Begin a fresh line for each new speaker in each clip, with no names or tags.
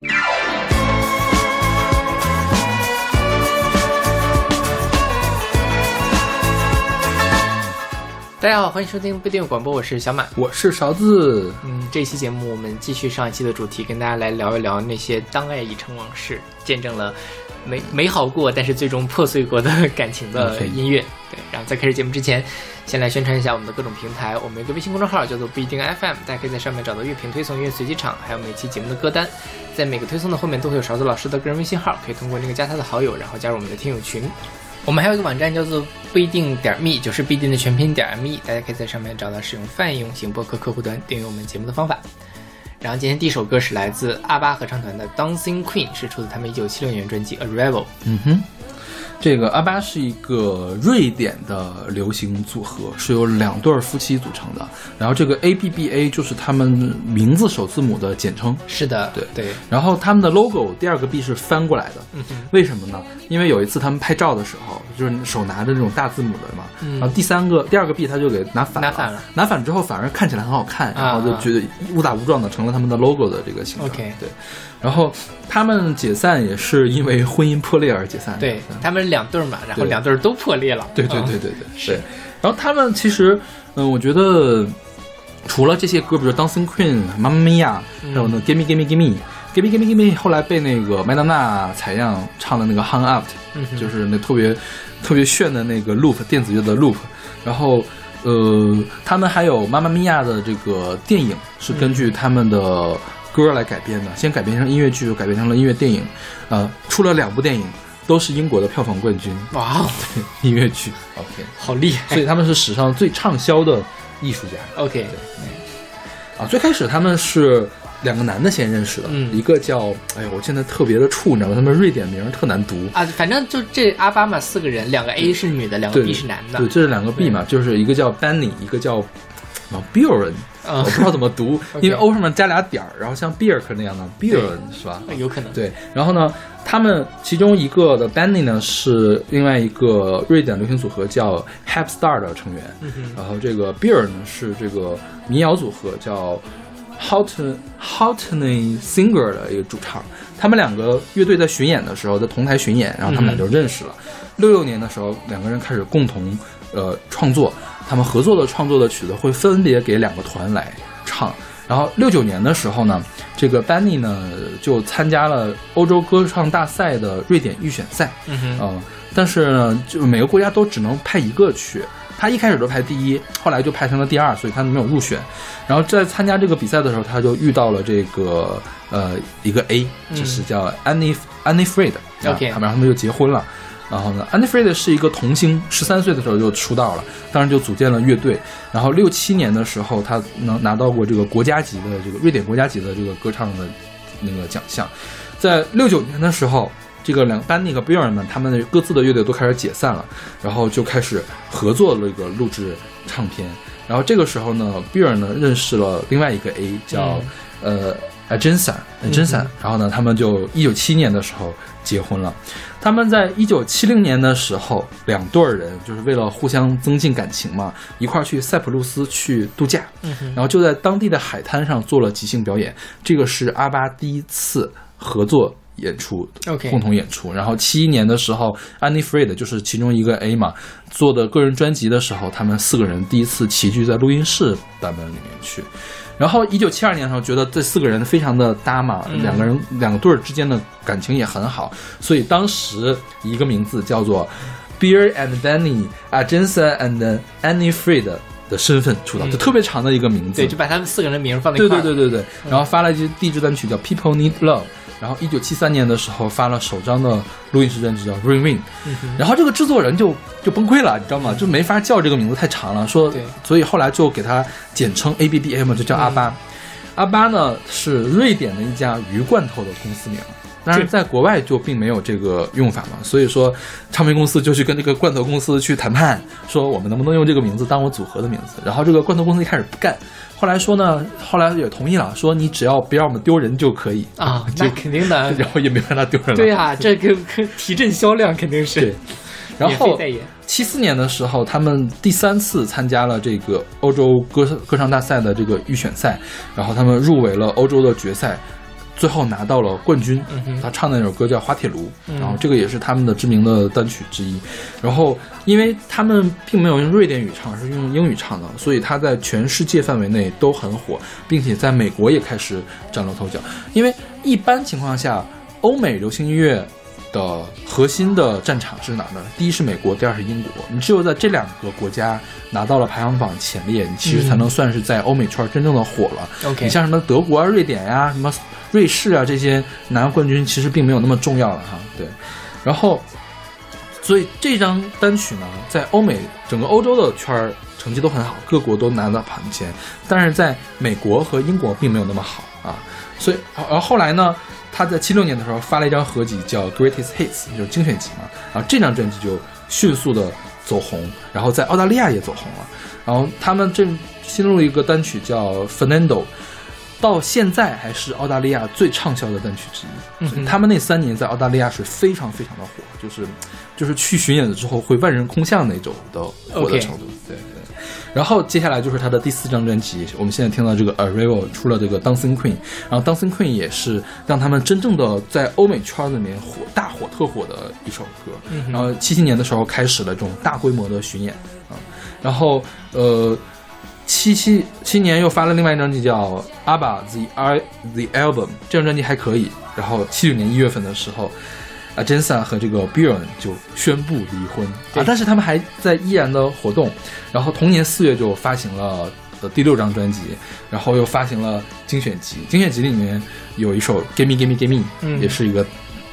大家好，欢迎收听不一定广播，我是小马，
我是勺子。
嗯，这期节目我们继续上一期的主题，跟大家来聊一聊那些当爱已成往事，见证了美美好过，但是最终破碎过的感情的音乐。对，然后在开始节目之前，先来宣传一下我们的各种平台。我们有个微信公众号叫做不一定 FM，大家可以在上面找到乐评推送、音乐随机场，还有每期节目的歌单。在每个推送的后面都会有勺子老师的个人微信号，可以通过那个加他的好友，然后加入我们的听友群。我们还有一个网站叫做不一定点 me，就是不一定的全拼点 me，大家可以在上面找到使用泛用型播客客户端订阅我们节目的方法。然后今天第一首歌是来自阿巴合唱团的《Dancing Queen》，是出自他们一九七六年专辑《Arrival》。
嗯哼。这个阿巴是一个瑞典的流行组合，是由两对夫妻组成的。然后这个 A B B A 就是他们名字首字母的简称。
是的，
对
对。
然后他们的 logo 第二个 B 是翻过来的。
嗯
为什么呢？因为有一次他们拍照的时候，就是手拿着这种大字母的嘛。然后第三个第二个 B 他就给拿反了。拿
反了。
拿反之后反而看起来很好看，然后就觉得误打误撞的成了他们的 logo 的这个形状。
OK，
对。然后他们解散也是因为婚姻破裂而解散。
对他们两对嘛，然后两对都破裂了。
对对对对对，是。然后他们其实，嗯，我觉得除了这些歌，比如《Dancing Queen》、《妈妈咪呀》，还有那《Gimme Gimme Gimme》、《Gimme Gimme Gimme》，后来被那个麦当娜采样唱的那个《Hung Up》，就是那特别特别炫的那个 Loop 电子乐的 Loop。然后，呃，他们还有《妈妈咪呀》的这个电影是根据他们的。歌来改编的，先改编成音乐剧，又改编成了音乐电影，呃，出了两部电影，都是英国的票房冠军。
哇，
对，音乐剧，OK，
好厉害。
所以他们是史上最畅销的艺术家。
OK，对
啊，最开始他们是两个男的先认识的，一个叫，哎呀，我现在特别的怵，你知道吗？他们瑞典名特难读
啊。反正就这阿巴马，四个人，两个 A 是女的，两个 B 是男的。
对，这是两个 B 嘛，就是一个叫 Benny，一个叫啊 Bjorn。我不知道怎么读，因为 O 上面加俩点儿，然后像 Birk 那样的 Birn 是吧？
有可能。
对，然后呢，他们其中一个的 Benny 呢是另外一个瑞典流行组合叫 Hap Star 的成员，然后这个 Birn 呢是这个民谣组合叫 Hot Hotney Singer 的一个主唱。他们两个乐队在巡演的时候，在同台巡演，然后他们俩就认识了。六六年的时候，两个人开始共同呃创作。他们合作的创作的曲子会分别给两个团来唱，然后六九年的时候呢，这个 Benny 呢就参加了欧洲歌唱大赛的瑞典预选赛，
嗯，
但是呢，就每个国家都只能派一个去，他一开始都排第一，后来就排成了第二，所以他没有入选。然后在参加这个比赛的时候，他就遇到了这个呃一个 A，就是叫 Annie Annie Fried，OK，然后他们就结婚了。然后呢，Andy f r e d 是一个童星，十三岁的时候就出道了，当时就组建了乐队。然后六七年的时候，他能拿到过这个国家级的这个瑞典国家级的这个歌唱的那个奖项。在六九年的时候，这个两班那个 Bjorn 们，他们的各自的乐队都开始解散了，然后就开始合作那个录制唱片。然后这个时候呢，Bjorn 呢认识了另外一个 A，叫呃 e j e n s a 然后呢，他们就一九七年的时候结婚了。他们在一九七零年的时候，两对儿人就是为了互相增进感情嘛，一块儿去塞浦路斯去度假，然后就在当地的海滩上做了即兴表演。这个是阿巴第一次合作演出
，OK，
共同演出。然后七一年的时候，安妮·弗瑞德就是其中一个 A 嘛，做的个人专辑的时候，他们四个人第一次齐聚在录音室版本里面去。然后，一九七二年的时候，觉得这四个人非常的搭嘛，两个人两个对儿之间的感情也很好，所以当时一个名字叫做 Beer and Danny a j e n s a and Annie Fried 的身份出道，就特别长的一个名字，
对，就把他们四个人的名放在一
块儿，对对对对对，然后发了一支第一支单曲叫 People Need Love。然后，一九七三年的时候发了首张的录音室专辑叫《Ring Ring》，然后这个制作人就就崩溃了，你知道吗？就没法叫这个名字太长了，说，所以后来就给他简称 A B B A 嘛，就叫阿巴。阿巴呢是瑞典的一家鱼罐头的公司名。但是在国外就并没有这个用法嘛，所以说唱片公司就去跟这个罐头公司去谈判，说我们能不能用这个名字当我组合的名字。然后这个罐头公司一开始不干，后来说呢，后来也同意了，说你只要不让我们丢人就可以
啊，这肯定的。
然后也没让他丢人了。
对呀，这个提振销量肯定是。
对。然后七四年的时候，他们第三次参加了这个欧洲歌歌唱大赛的这个预选赛，然后他们入围了欧洲的决赛。最后拿到了冠军。
嗯
他唱的那首歌叫《滑铁卢》，然后这个也是他们的知名的单曲之一。然后，因为他们并没有用瑞典语唱，而是用英语唱的，所以他在全世界范围内都很火，并且在美国也开始崭露头角。因为一般情况下，欧美流行音乐。的核心的战场是哪呢？第一是美国，第二是英国。你只有在这两个国家拿到了排行榜前列，你其实才能算是在欧美圈真正的火了。
OK，
你像什么德国啊、瑞典呀、什么瑞士啊这些拿冠军，其实并没有那么重要了哈。对，然后，所以这张单曲呢，在欧美整个欧洲的圈成绩都很好，各国都拿到榜前，但是在美国和英国并没有那么好啊。所以，然后后来呢？他在七六年的时候发了一张合集，叫《Greatest Hits》，就是精选集嘛。然后这张专辑就迅速的走红，然后在澳大利亚也走红了。然后他们这新录一个单曲叫《Fernando》，到现在还是澳大利亚最畅销的单曲之
一。
嗯他们那三年在澳大利亚是非常非常的火，就是就是去巡演了之后会万人空巷那种的火的程度。对。然后接下来就是他的第四张专辑，我们现在听到这个《Arrival》出了这个《Dancing Queen》，然后《Dancing Queen》也是让他们真正的在欧美圈里面火大火特火的一首歌。然后七七年的时候开始了这种大规模的巡演啊，然后呃七七七年又发了另外一张专辑叫《ABBA The I The Album》，这张专辑还可以。然后七九年一月份的时候。啊，Jensen 和这个 Bjorn 就宣布离婚啊，但是他们还在依然的活动。然后同年四月就发行了呃第六张专辑，然后又发行了精选集。精选集里面有一首《Give Me Give Me Give Me》，嗯也是一个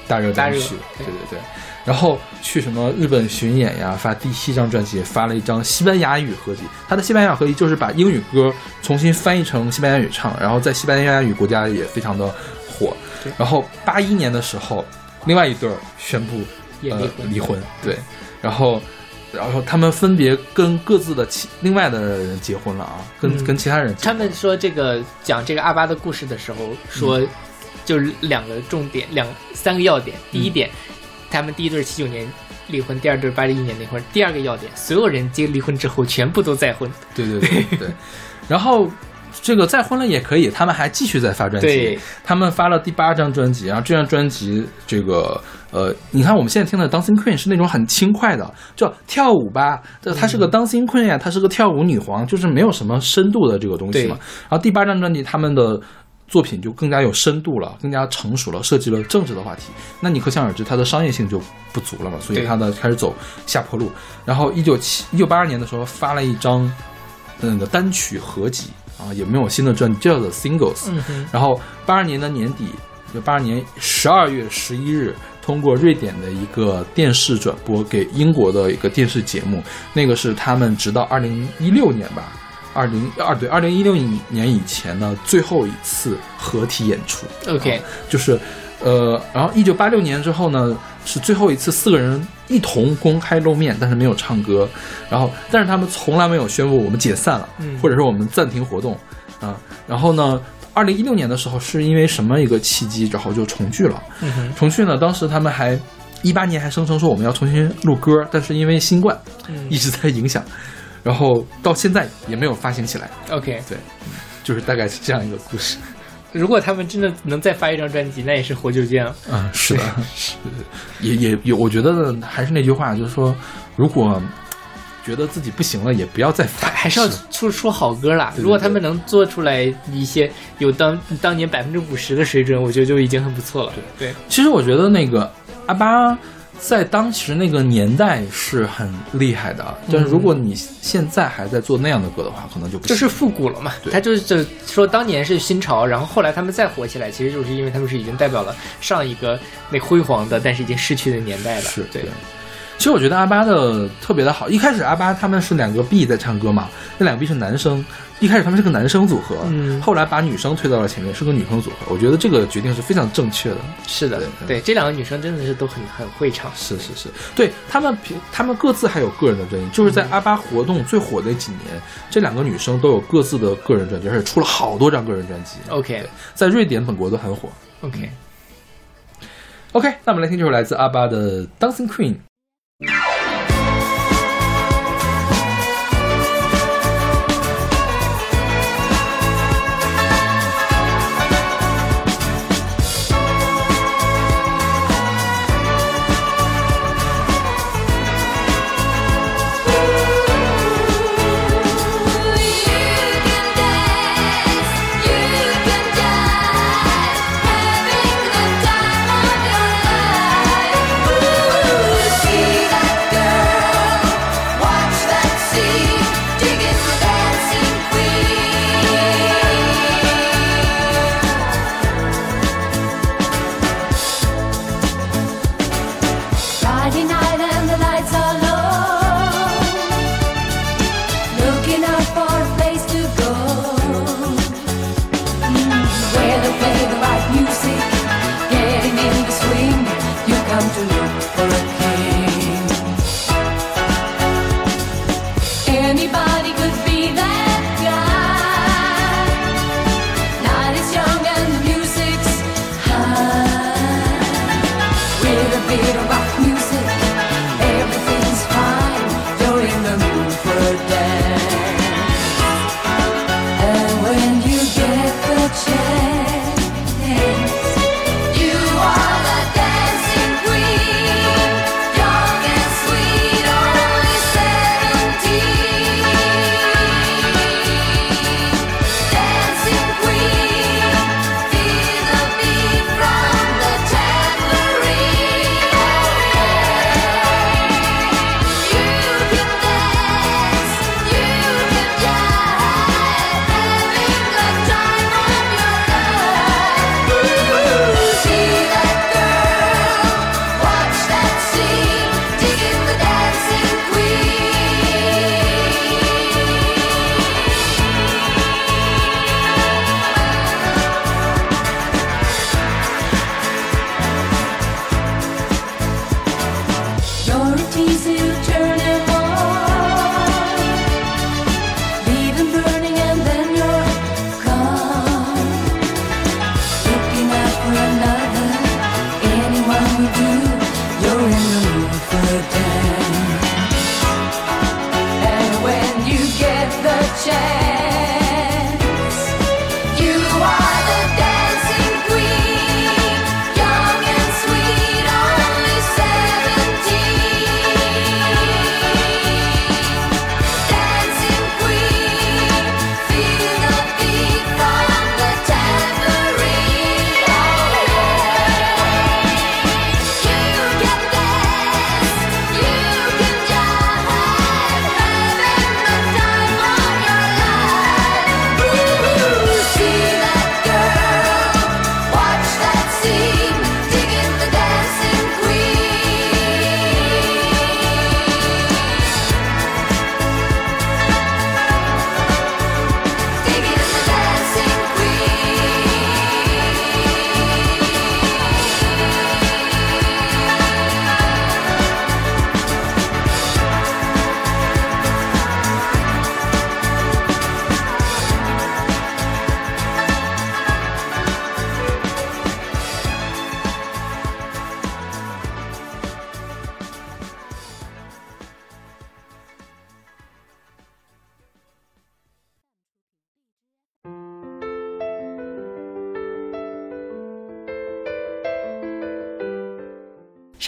大热单曲。对对对。然后去什么日本巡演呀，发第七张专辑，发了一张西班牙语合集。他的西班牙语合集就是把英语歌重新翻译成西班牙语唱，然后在西班牙语国家也非常的火。然后八一年的时候。另外一对儿宣布呃离婚，对，然后，然后他们分别跟各自的其另外的人结婚了啊，跟跟其他人。
他们说这个讲这个阿巴的故事的时候说，就是两个重点，两三个要点。第一点，他们第一对七九年离婚，第二对八一年离婚。第二个要点，所有人结离婚之后全部都再婚。
对对对对，然后。这个再婚了也可以，他们还继续在发专辑。他们发了第八张专辑，然后这张专辑，这个呃，你看我们现在听的《Dancing Queen》是那种很轻快的，叫跳舞吧。这她是个 Dancing Queen 呀，她是个跳舞女皇，就是没有什么深度的这个东西嘛。然后第八张专辑，他们的作品就更加有深度了，更加成熟了，涉及了政治的话题。那你可想而知，它的商业性就不足了嘛，所以它的开始走下坡路。然后一九七一九八二年的时候，发了一张那个单曲合集。啊，也没有新的专辑，叫做 Singles。然后八二年的年底，就八二年十二月十一日，通过瑞典的一个电视转播给英国的一个电视节目，那个是他们直到二零一六年吧，二零二对二零一六年以前的最后一次合体演出。
OK，
就是。呃，然后一九八六年之后呢，是最后一次四个人一同公开露面，但是没有唱歌。然后，但是他们从来没有宣布我们解散了，或者说我们暂停活动啊。然后呢，二零一六年的时候是因为什么一个契机，然后就重聚了。重聚呢，当时他们还一八年还声称说我们要重新录歌，但是因为新冠一直在影响，然后到现在也没有发行起来。
OK，
对，就是大概是这样一个故事。
如果他们真的能再发一张专辑，那也是活久见了。
嗯，是的，是，也也有，我觉得还是那句话，就是说，如果觉得自己不行了，也不要再发，
还是要出出好歌啦。如果他们能做出来一些有当当年百分之五十的水准，我觉得就已经很不错了。对，
其实我觉得那个阿巴。在当时那个年代是很厉害的，但是如果你现在还在做那样的歌的话，可能就不
就是复古了嘛。他就是说当年是新潮，然后后来他们再火起来，其实就是因为他们是已经代表了上一个那辉煌的，但是已经逝去的年代了。
是
对。
其实我觉得阿巴的特别的好，一开始阿巴他们是两个 B 在唱歌嘛，那两个 B 是男生，一开始他们是个男生组合，
嗯，
后来把女生推到了前面，是个女生组合，我觉得这个决定是非常正确的。
是的，对，这两个女生真的是都很很会唱。
是是是，对他们平他们各自还有个人的专辑，就是在阿巴活动最火的几年，这两个女生都有各自的个人专辑，而且出了好多张个人专辑。
OK，
在瑞典本国都很火。
OK
OK，那我们来听这首来自阿巴的《Dancing Queen》。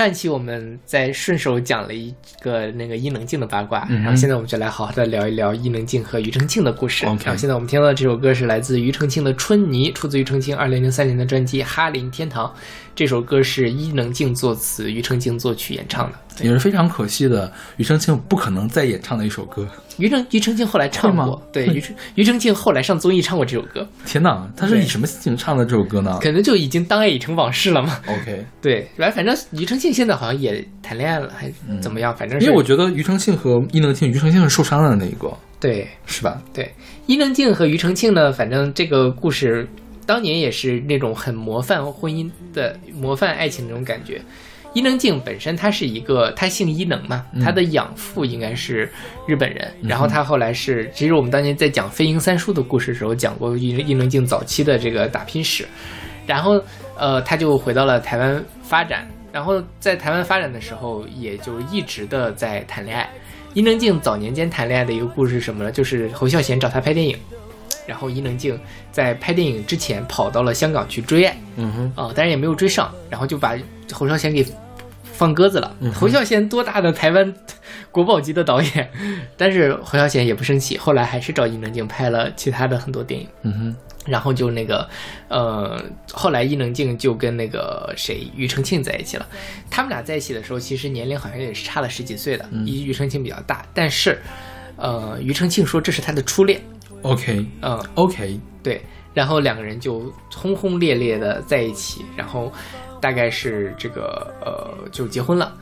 上一期我们在顺手讲了一个那个伊能静的八卦，然后现在我们就来好好的聊一聊伊能静和庾澄庆的故事。然后现在我们听到的这首歌是来自庾澄庆的《春泥》，出自庾澄庆二零零三年的专辑《哈林天堂》。这首歌是伊能静作词，庾澄庆作曲演唱的，
也是非常可惜的。庾澄庆不可能再演唱的一首歌。
庾澄庾澄庆后来唱过，对庾庾澄庆后来上综艺唱过这首歌。
天哪，他是以什么心情唱的这首歌呢？
可能就已经当爱已成往事了嘛。
OK，
对，反正反正庾澄庆现在好像也谈恋爱了，还怎么样？反正
因为我觉得庾澄庆和伊能静，庾澄庆是受伤了的那一个，
对，
是吧？
对，伊能静和庾澄庆呢，反正这个故事。当年也是那种很模范婚姻的模范爱情那种感觉。伊能静本身她是一个，她姓伊能嘛，她的养父应该是日本人。然后她后来是，其实我们当年在讲飞鹰三叔的故事的时候讲过伊伊能静早期的这个打拼史。然后呃，她就回到了台湾发展。然后在台湾发展的时候，也就一直的在谈恋爱。伊能静早年间谈恋爱的一个故事是什么呢？就是侯孝贤找她拍电影。然后伊能静在拍电影之前跑到了香港去追爱，
嗯哼，
啊，但是也没有追上，然后就把侯孝贤给放鸽子了。侯孝贤多大的台湾国宝级的导演，但是侯孝贤也不生气，后来还是找伊能静拍了其他的很多电影，
嗯哼，
然后就那个，呃，后来伊能静就跟那个谁庾澄庆在一起了。他们俩在一起的时候，其实年龄好像也是差了十几岁的，庾庾澄庆比较大，但是，呃，庾澄庆说这是他的初恋。
OK，
嗯
，OK，
对，然后两个人就轰轰烈烈的在一起，然后大概是这个呃就结婚了。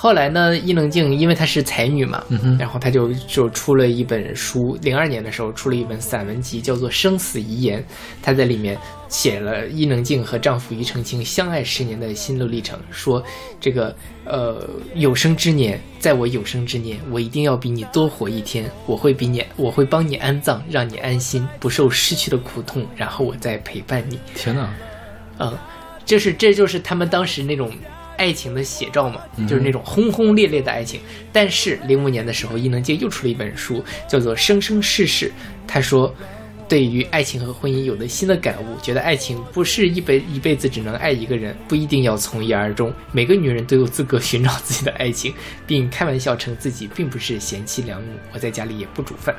后来呢，伊能静因为她是才女嘛，然后她就就出了一本书，零二年的时候出了一本散文集，叫做《生死遗言》。她在里面写了伊能静和丈夫庾澄庆相爱十年的心路历程，说这个呃有生之年，在我有生之年，我一定要比你多活一天，我会比你，我会帮你安葬，让你安心，不受失去的苦痛，然后我再陪伴你。
天哪，
嗯，就是这就是他们当时那种。爱情的写照嘛，就是那种轰轰烈烈的爱情。但是零五年的时候，伊能静又出了一本书，叫做《生生世世》，他说。对于爱情和婚姻有了新的感悟，觉得爱情不是一辈一辈子只能爱一个人，不一定要从一而终。每个女人都有资格寻找自己的爱情，并开玩笑称自己并不是贤妻良母，我在家里也不煮饭。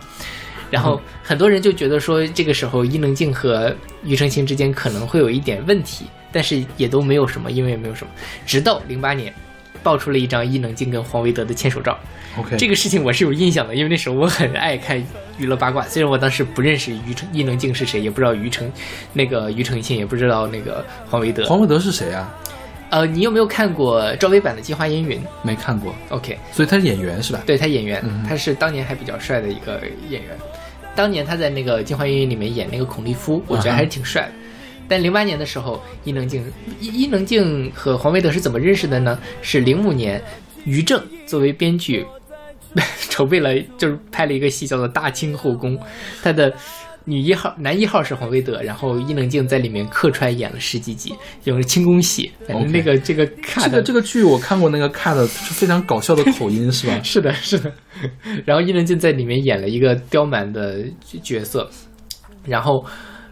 然后很多人就觉得说，这个时候伊能静和庾澄庆之间可能会有一点问题，但是也都没有什么，因为也没有什么。直到零八年，爆出了一张伊能静跟黄维德的牵手照。
OK，
这个事情我是有印象的，因为那时候我很爱看娱乐八卦。虽然我当时不认识庾澄伊能静是谁，也不知道庾澄那个庾澄庆，也不知道那个黄维德。
黄维德是谁啊？
呃，你有没有看过赵薇版的《镜花烟云》？
没看过。
OK，
所以他是演员是吧？
对他演员，他是当年还比较帅的一个演员。当年他在那个《镜花烟云》里面演那个孔立夫，我觉得还是挺帅的。但零八年的时候，伊能静伊伊能静和黄维德是怎么认识的呢？是零五年，于正作为编剧。筹备了，就是拍了一个戏叫做《大清后宫》，他的女一号、男一号是黄维德，然后伊能静在里面客串演了十几集，用清宫戏。反正那个这个看
这个这个剧我看过，那个 cut 是非常搞笑的口音，是吧？
是的，是的。然后伊能静在里面演了一个刁蛮的角色，然后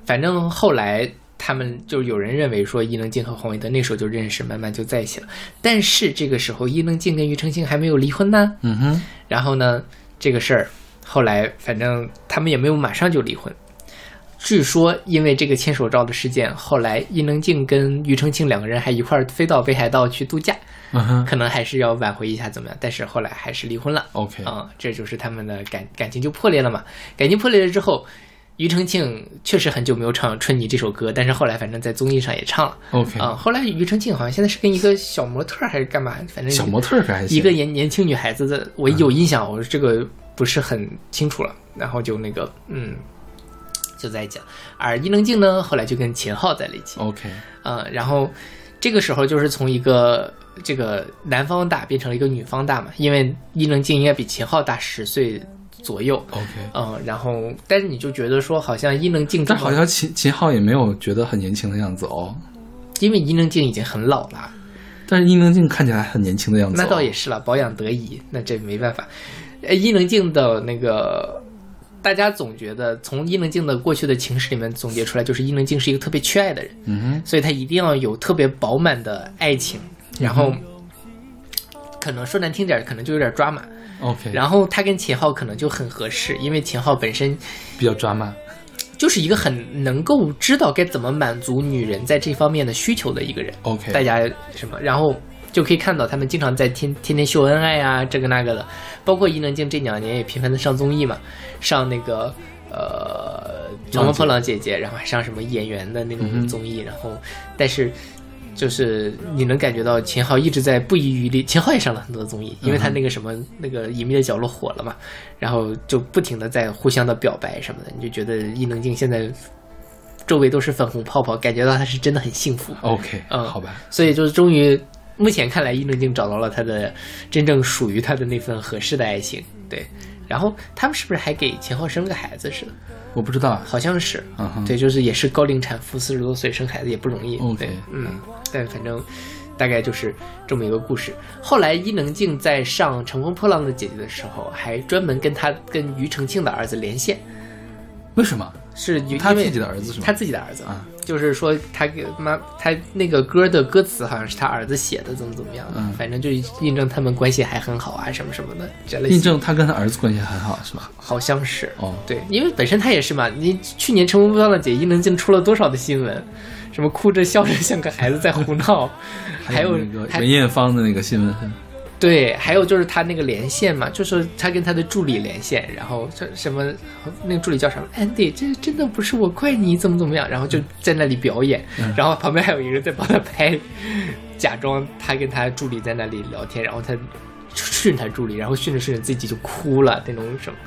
反正后来。他们就有人认为说伊能静和黄维德那时候就认识，慢慢就在一起了。但是这个时候伊能静跟庾澄庆还没有离婚呢。
嗯哼。
然后呢，这个事儿后来反正他们也没有马上就离婚。据说因为这个牵手照的事件，后来伊能静跟庾澄庆两个人还一块儿飞到北海道去度假。
嗯哼。
可能还是要挽回一下怎么样？但是后来还是离婚了。
OK。
啊，这就是他们的感感情就破裂了嘛。感情破裂了之后。庾澄庆确实很久没有唱《春泥》这首歌，但是后来反正在综艺上也唱了。
OK
啊，后来庾澄庆好像现在是跟一个小模特还是干嘛？反正
小模特还
一个年年轻女孩子的，我有印象，我这个不是很清楚了。然后就那个嗯，就在讲。而伊能静呢，后来就跟秦昊在了一起。
OK
啊，然后这个时候就是从一个这个男方大变成了一个女方大嘛，因为伊能静应该比秦昊大十岁。左右
，OK，
嗯，然后，但是你就觉得说，好像伊能静，
但好像秦秦昊也没有觉得很年轻的样子哦，
因为伊能静已经很老了，
但是伊能静看起来很年轻的样子，
那倒也是了，保养得宜，那这没办法。呃，伊能静的那个，大家总觉得从伊能静的过去的情史里面总结出来，就是伊能静是一个特别缺爱的人，
嗯哼，
所以她一定要有特别饱满的爱情，然后，可能说难听点，可能就有点抓马。
OK，
然后他跟秦昊可能就很合适，因为秦昊本身
比较抓马，
就是一个很能够知道该怎么满足女人在这方面的需求的一个人。
OK，
大家什么，然后就可以看到他们经常在天天天秀恩爱啊，这个那个的。包括伊能静这两年也频繁的上综艺嘛，上那个呃《乘风破浪姐姐》，然后还上什么演员的那种综艺，然后但是。就是你能感觉到秦昊一直在不遗余力，秦昊也上了很多综艺，因为他那个什么那个隐秘的角落火了嘛，然后就不停的在互相的表白什么的，你就觉得伊能静现在周围都是粉红泡泡，感觉到他是真的很幸福。
OK，
嗯，
好吧，
所以就是终于目前看来，伊能静找到了他的真正属于他的那份合适的爱情。对，然后他们是不是还给秦昊生了个孩子似的？
我不知道，
好像是，对，就是也是高龄产妇，四十多岁生孩子也不容易。
OK，
嗯，但反正大概就是这么一个故事。后来伊能静在上《乘风破浪的姐姐》的时候，还专门跟她跟庾澄庆的儿子连线。
为什么？
是
他自己的儿子是吗？
他自己的儿子啊，就是说他给妈，他那个歌的歌词好像是他儿子写的，怎么怎么样的，反正就印证他们关系还很好啊，什么什么的这类。
印证他跟他儿子关系很好是吧？
好像是
哦，
对，因为本身他也是嘛，你去年《乘风破浪的姐姐》伊能静出了多少的新闻，什么哭着笑着像个孩子在胡闹，还有
那个梅艳芳的那个新闻。
对，还有就是他那个连线嘛，就是他跟他的助理连线，然后这什么，那个助理叫什么？Andy，这真的不是我怪你，怎么怎么样？然后就在那里表演，然后旁边还有一个人在帮他拍，假装他跟他助理在那里聊天，然后他训他助理，然后训着训着自己就哭了，那种什么，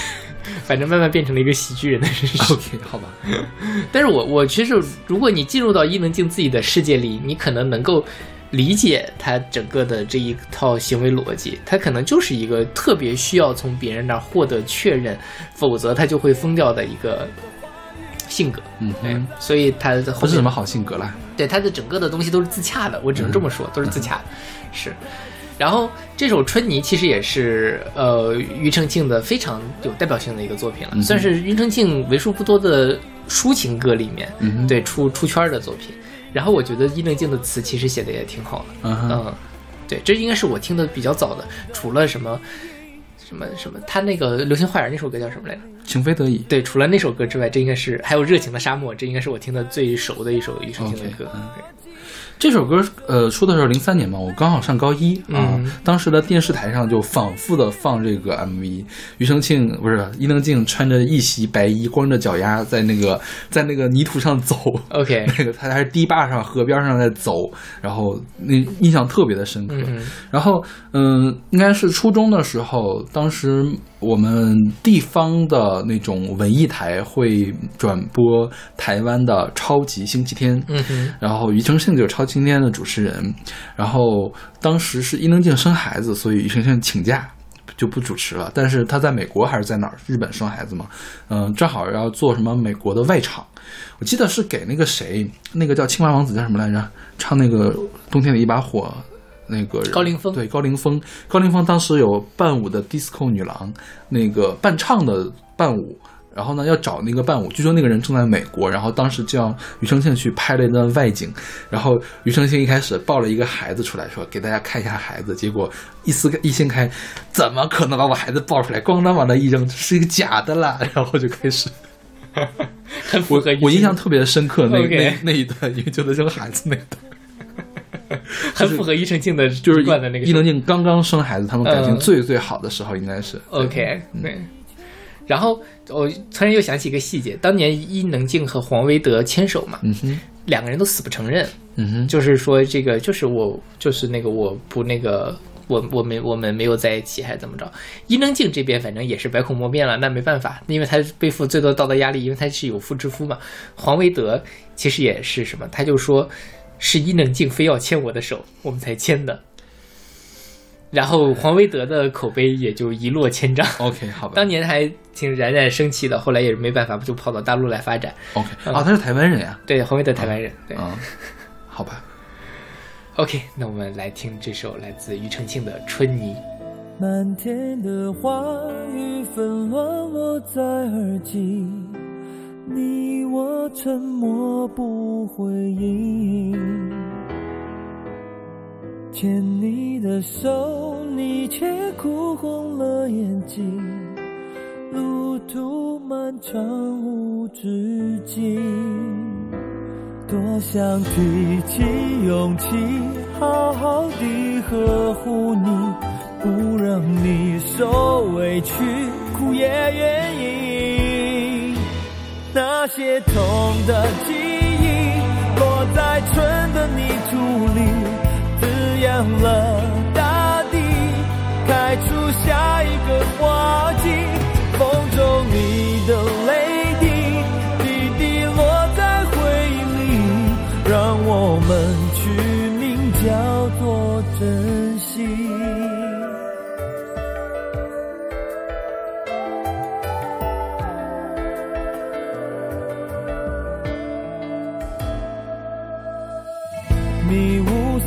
反正慢慢变成了一个喜剧人的人
设。OK，好吧。
但是我我其实，如果你进入到伊能静自己的世界里，你可能能够。理解他整个的这一套行为逻辑，他可能就是一个特别需要从别人那儿获得确认，否则他就会疯掉的一个性格，
嗯，
对，所以他的
不是什么好性格啦。
对，他的整个的东西都是自洽的，我只能这么说，都是自洽的，是。然后这首《春泥》其实也是呃庾澄庆的非常有代表性的一个作品了，算是庾澄庆为数不多的抒情歌里面，对出出圈的作品。然后我觉得伊能静的词其实写的也挺好的，嗯，对，这应该是我听的比较早的，除了什么什么什么，他那个《流星花园》那首歌叫什么来着？
情非得已。
对，除了那首歌之外，这应该是还有《热情的沙漠》，这应该是我听的最熟的一首庾澄庆的歌。
这首歌呃出的时候零三年嘛，我刚好上高一啊。当时的电视台上就反复的放这个 MV，庾澄庆不是伊能静穿着一袭白衣，光着脚丫在那个在那个泥土上走。
OK，
那个他还是堤坝上、河边上在走，然后那印象特别的深刻。然后嗯，应该是初中的时候，当时。我们地方的那种文艺台会转播台湾的超级星期天，
嗯哼，
然后庾澄庆就是超级星期天的主持人，然后当时是伊能静生孩子，所以庾澄庆请假就不主持了。但是他在美国还是在哪儿？日本生孩子嘛，嗯，正好要做什么美国的外场，我记得是给那个谁，那个叫青蛙王子叫什么来着？唱那个冬天的一把火。那个
高凌风
对高凌风，高凌风当时有伴舞的 disco 女郎，那个伴唱的伴舞，然后呢要找那个伴舞，据说那个人正在美国，然后当时叫庾澄庆去拍了一段外景，然后庾澄庆一开始抱了一个孩子出来，说给大家看一下孩子，结果一撕一掀开，怎么可能把我孩子抱出来？咣当往那一扔，是一个假的啦，然后就开始，
我
我印象特别深刻，那那那一段，因为就在扔孩子那段。
很符合伊能静的
就是
惯的那个。
伊能静刚刚生孩子，他们感情最最好的时候应该是。
OK，对。然后我突然又想起一个细节，当年伊能静和黄维德牵手嘛，
嗯哼，
两个人都死不承认，
嗯哼，
就是说这个就是我就是那个我不那个我我们我们没有在一起还是怎么着？伊能静这边反正也是百口莫辩了，那没办法，因为他背负最多道德压力，因为他是有妇之夫嘛。黄维德其实也是什么，他就说。是伊能静非要牵我的手，我们才牵的。然后黄维德的口碑也就一落千丈。
OK，好吧。
当年还挺冉冉升起的，后来也是没办法，不就跑到大陆来发展。
OK，啊，他是台湾人呀。
对，黄维德台湾人。对，
好吧。
OK，那我们来听这首来自庾澄庆的《春泥》。
满天的花雨纷乱落在耳际。你我沉默不回应，牵你的手，你却哭红了眼睛。路途漫长无止境，多想提起勇气，好好地呵护你，不让你受委屈，哭也愿意。那些痛的记忆，落在春的泥土里，滋养了大地，开出下一个花季。风中你的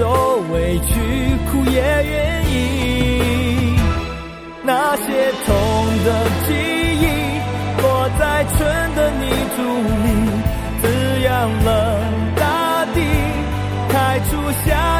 受委屈，哭也愿意。那些痛的记忆，落在春的泥土里，滋养了大地，开出下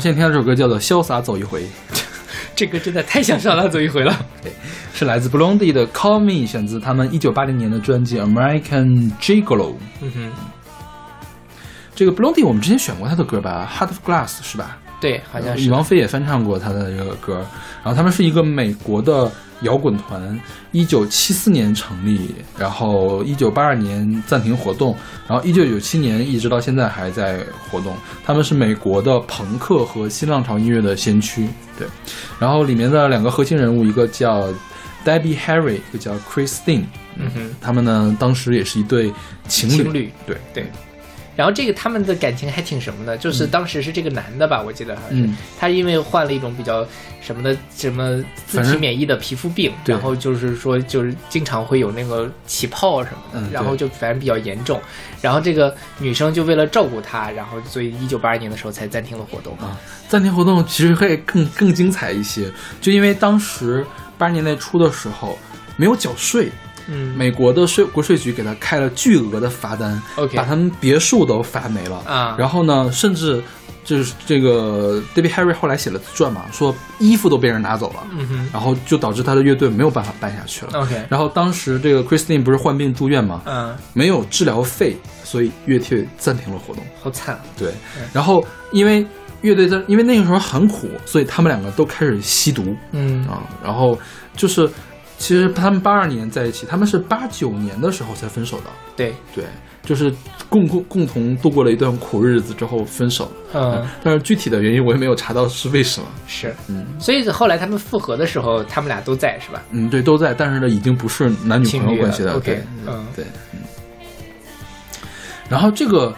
们现在听到这首歌叫做《潇洒走一回》，
这歌真的太像潇洒走一回了。
对 是来自 Blondie 的《Call Me》，选自他们一九八零年的专辑《American Gigolo》。
嗯哼，
这个 Blondie 我们之前选过他的歌吧，《Heart of Glass》是吧？
对，好像是。
王菲也翻唱过他的这个歌。然后他们是一个美国的摇滚团，一九七四年成立，然后一九八二年暂停活动，然后一九九七年一直到现在还在活动。他们是美国的朋克和新浪潮音乐的先驱。对，然后里面的两个核心人物，一个叫 Debbie Harry，一个叫 Christine。
嗯哼，
他们呢当时也是一对情侣。
情侣，
对
对。然后这个他们的感情还挺什么的，就是当时是这个男的吧，我记得好像是
嗯
他因为患了一种比较什么的什么自体免疫的皮肤病，然后就是说就是经常会有那个起泡什么的，
嗯
然后就反正比较严重。然后这个女生就为了照顾他，然后所以一九八二年的时候才暂停了活动。
啊，暂停活动其实会更更精彩一些，就因为当时八十年代初的时候没有缴税，
嗯，
美国的税国税局给他开了巨额的罚单
OK
把他们别墅都罚没了。
啊。
然后呢，甚至就是这个 David Harry 后来写了自传嘛，说衣服都被人拿走了，
嗯哼。
然后就导致他的乐队没有办法办下去了。
，OK，
然后当时这个 Christine 不是患病住院嘛，
嗯，
没有治疗费，所以乐队暂停了活动。
好惨，
对，然后因为乐队在，因为那个时候很苦，所以他们两个都开始吸毒。
嗯。
啊。然后就是，其实他们八二年在一起，他们是八九年的时候才分手的。
对，
对，就是共共共同度过了一段苦日子之后分手。
嗯，
但是具体的原因我也没有查到是为什么。
是，
嗯
所以后来他们复合的时候，他们俩都在是吧？
嗯，对，都在，但是呢，已经不是男女朋友关系了。
OK，
对，
嗯
对，嗯。然后这个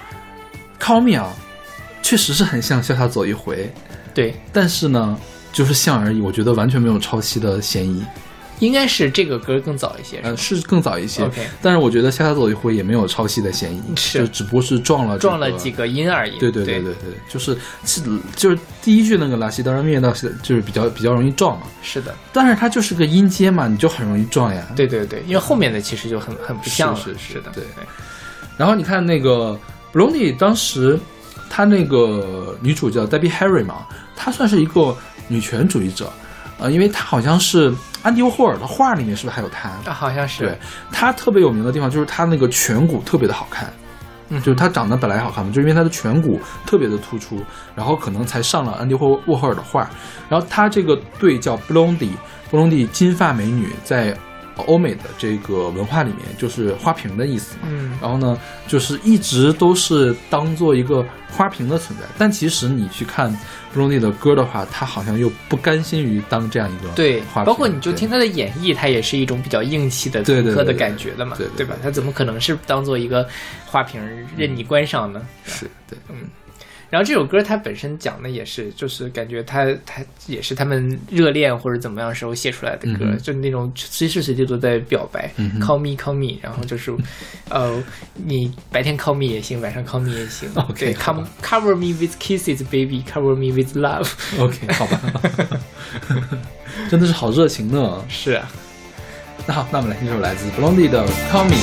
Call Me 啊，确实是很像《潇洒走一回》。
对，
但是呢，就是像而已，我觉得完全没有抄袭的嫌疑。
应该是这个歌更早一些，嗯
呃，是更早一些
OK
但是我觉得《潇洒走一回》也没有抄袭的嫌疑，
是
就只不过是撞了、这个、
撞了几。个音而已。
对对
对
对对对，就是是就是第一句那个拉西当然面到是就是比较比较容易撞嘛，
是的，
但是它就是个音阶嘛，你就很容易撞呀。
对对对，因为后面的其实就很很不像了。
是是是
的，
对然后你看那个 Blondie 当时，她那个女主叫 Debbie Harry 嘛，她算是一个女权主义者，呃，因为他好像是安迪沃霍尔的画里面是不是还有他？
啊，好像是
对，他特别有名的地方就是他那个颧骨特别的好看。
嗯
就是他长得本来好看嘛，就因为他的颧骨特别的突出，然后可能才上了安迪沃沃霍尔的画。然后他这个队叫 Blondie，Blondie 金发美女，在欧美的这个文化里面就是花瓶的意思嘛。
嗯，
然后呢，就是一直都是当做一个花瓶的存在。但其实你去看 Ronnie 的歌的话，他好像又不甘心于当这样一个
对，
花瓶。
包括你就听他的演绎，他也是一种比较硬气的朋克的
对对对对
感觉的嘛，
对对对
吧？他怎么可能是当做一个花瓶任你观赏呢？
是对，
嗯。然后这首歌它本身讲的也是，就是感觉他他也是他们热恋或者怎么样时候写出来的歌，
嗯
就那种随时随地都在表白、
嗯
c a l l me call me，然后就是，呃，你白天 call me 也行，晚上 call me 也行 OK，，come cover me with kisses baby，cover me with
love，OK，好吧，真的是好热情呢。
是啊。
那好，那我们来听一首来自 Blondie 的《Call Me》。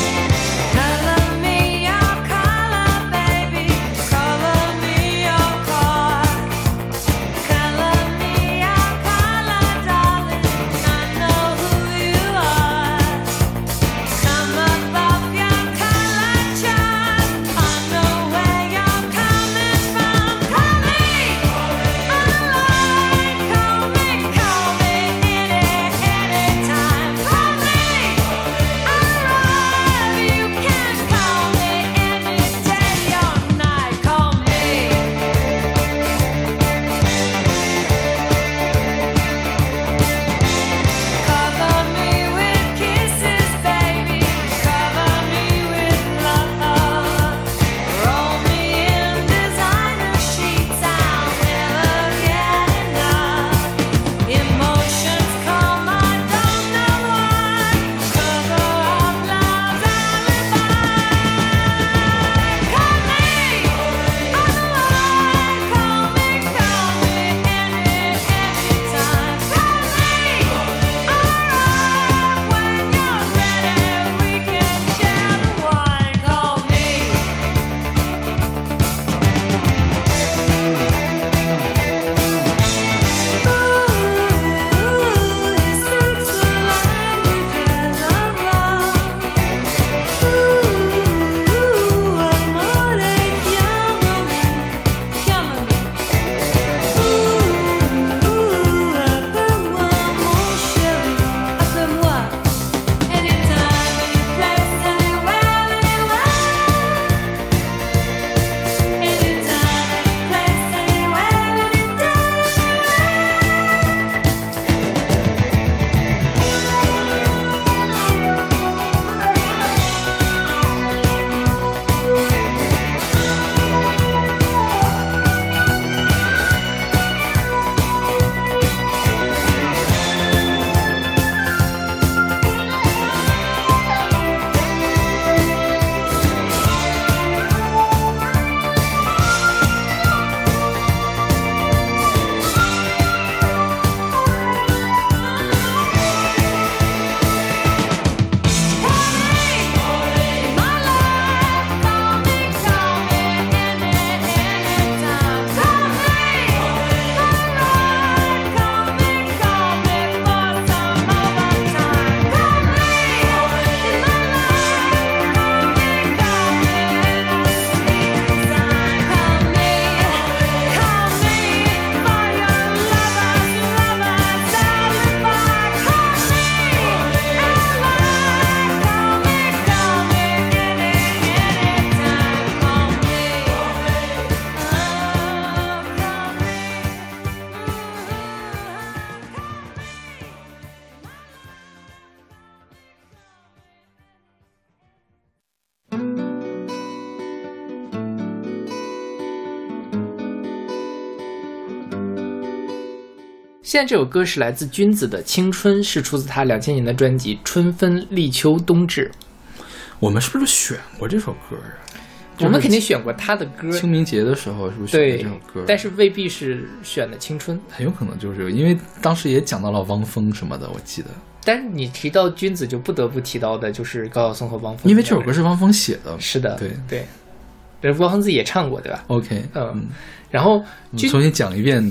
现在这首歌是来自君子的《青春》，是出自他两千年的专辑《春分立秋冬至
我们是不是选过这首歌啊？》。
我们肯定选过他的歌，
清明节的时候是不是选的
对
这首歌？，
但是未必是选的《青春》。
很有可能就是因为当时也讲到了汪峰什么的，我记得，
但是你提到君子，就不得不提到的就是高晓松和汪峰，
因为这首歌是汪峰写的。
是的，
对
对，这汪峰自己也唱过，对吧
？OK，
嗯，然后
我们重新讲一遍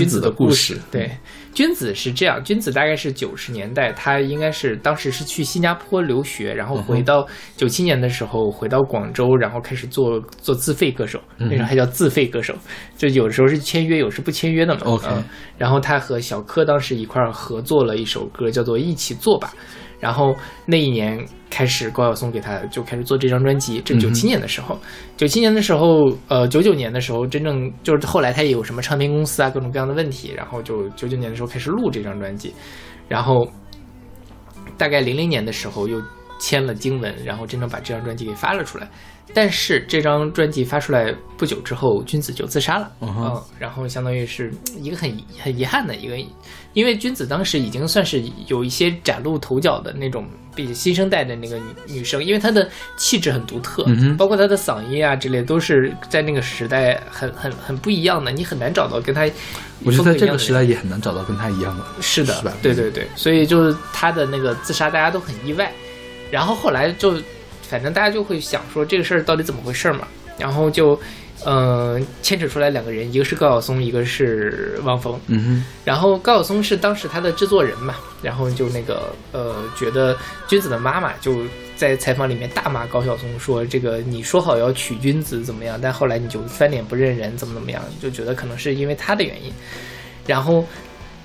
君
子
的
故
事。
对，君子是这样，君子大概是九十年代，他应该是当时是去新加坡留学，然后
嗯
回到九七年的时候回到广州，然后开始做做自费歌手，
嗯
那时候还叫自费歌手，就有的时候是签约，有时不签约的嘛。
OK
嗯然后他和小柯当时一块儿合作了一首歌，叫做《一起做吧》。然后那一年开始，高晓松给他就开始做这张专辑。这九七年的时候，九七年的时候，呃，九九年的时候，真正就是后来他也有什么唱片公司啊，各种各样的问题，然后就九九年的时候开始录这张专辑，然后大概零零年的时候又签了经文，然后真正把这张专辑给发了出来。但是这张专辑发出来不久之后，君子就自杀了，
嗯哼
然后相当于是一个很很遗憾的一个，因为君子当时已经算是有一些崭露头角的那种比新生代的那个女女生，因为她的气质很独特，
嗯
包括她的嗓音啊之类，都是在那个时代很很很不一样的，你很难找到跟她
我觉得在这个时代也很难找到跟她一样的。
是的，
是
对对对，所以就是她的那个自杀，大家都很意外。然后后来就，反正大家就会想说这个事儿到底怎么回事嘛，然后就，嗯、牵扯出来两个人，一个是高晓松，一个是汪峰。
嗯哼
然后高晓松是当时他的制作人嘛，然后就那个呃，觉得君子的妈妈就在采访里面大骂高晓松说：“这个你说好要娶君子怎么样，但后来你就翻脸不认人，怎么怎么样？”就觉得可能是因为他的原因。然后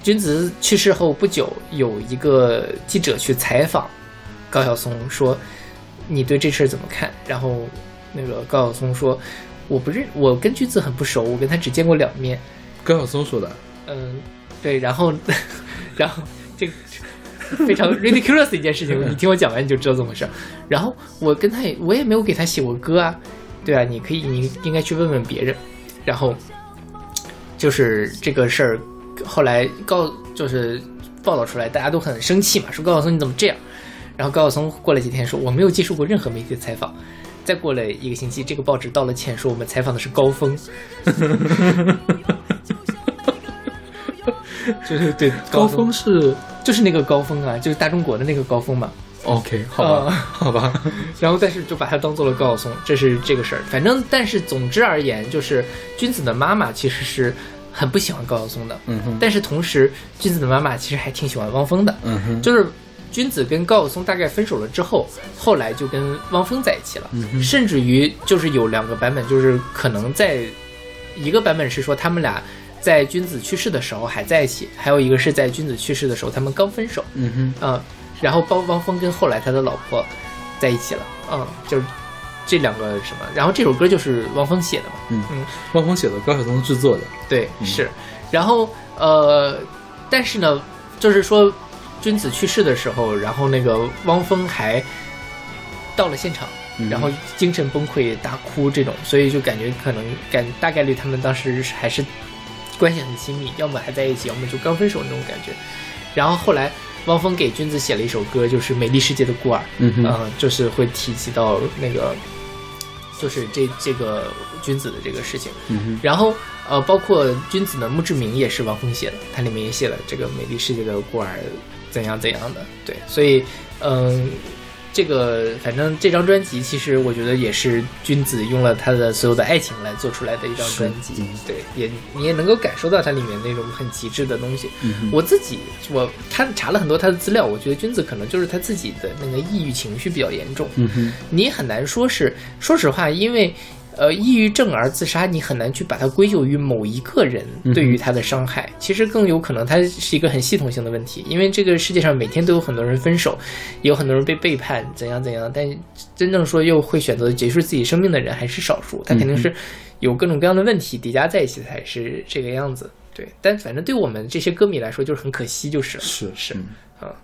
君子去世后不久，有一个记者去采访高晓松，说：“你对这事儿怎么看？”然后那个高晓松说：“我不认，我跟句子很不熟，我跟他只见过两面。”，
高晓松说的。
嗯，对，然后，然后这个非常 ridiculous 的一件事情，你听我讲完你就知道怎么回事。然后我跟他也，我也没有给他写过歌啊，对啊，你可以，你应该去问问别人。然后就是这个事儿，后来告就是报道出来，大家都很生气嘛，说高晓松你怎么这样？然后高晓松过了几天说我没有接受过任何媒体的采访。再过了一个星期，这个报纸道了歉，说我们采访的是高峰。就是对
高峰是
就是那个高峰啊，就是大中国的那个高峰嘛。
OK，好吧，
呃
好吧。
然后但是就把它当做了高晓松，这是这个事儿。反正但是总之而言，就是君子的妈妈其实是很不喜欢高晓松的，
嗯哼，
但是同时君子的妈妈其实还挺喜欢汪峰的。
嗯哼，
就是君子跟高晓松大概分手了之后，后来就跟汪峰在一起了，
嗯
甚至于就是有两个版本，就是可能在一个版本是说他们俩在君子去世的时候还在一起，还有一个是在君子去世的时候他们刚分手，
嗯哼，
嗯，然后包汪峰跟后来他的老婆在一起了，嗯，就是这两个什么，然后这首歌就是汪峰写的嘛，
嗯。
嗯，
汪峰写的，高晓松制作的。
对，
嗯。
是，然后呃，但是呢，就是说君子去世的时候，然后那个汪峰还到了现场，
嗯
然后精神崩溃大哭这种，所以就感觉可能感大概率他们当时还是关系很亲密，要么还在一起，要么就刚分手那种感觉。然后后来汪峰给君子写了一首歌，就是《美丽世界的孤儿》，
嗯
就是会提及到那个，就是这这个君子的这个事情。
嗯哼，
然后呃，包括君子的墓志铭也是汪峰写的，它里面也写了这个美丽世界的孤儿怎样怎样的，对，所以嗯。这个反正这张专辑，其实我觉得也是君子用了他的所有的爱情来做出来的一张专辑，
嗯
对，也你也能够感受到它里面那种很极致的东西。
嗯
我自己我看查了很多他的资料，我觉得君子可能就是他自己的那个抑郁情绪比较严重，
嗯哼，
你很难说是，说实话，因为呃，抑郁症而自杀，你很难去把它归咎于某一个人对于他的伤害。其实更有可能，它是一个很系统性的问题。因为这个世界上每天都有很多人分手，也有很多人被背叛，怎样怎样，但真正说又会选择结束自己生命的人还是少数。他肯定是有各种各样的问题叠加在一起才是这个样子。对，但反正对我们这些歌迷来说，就是很可惜，就是了
是
是
嗯
啊。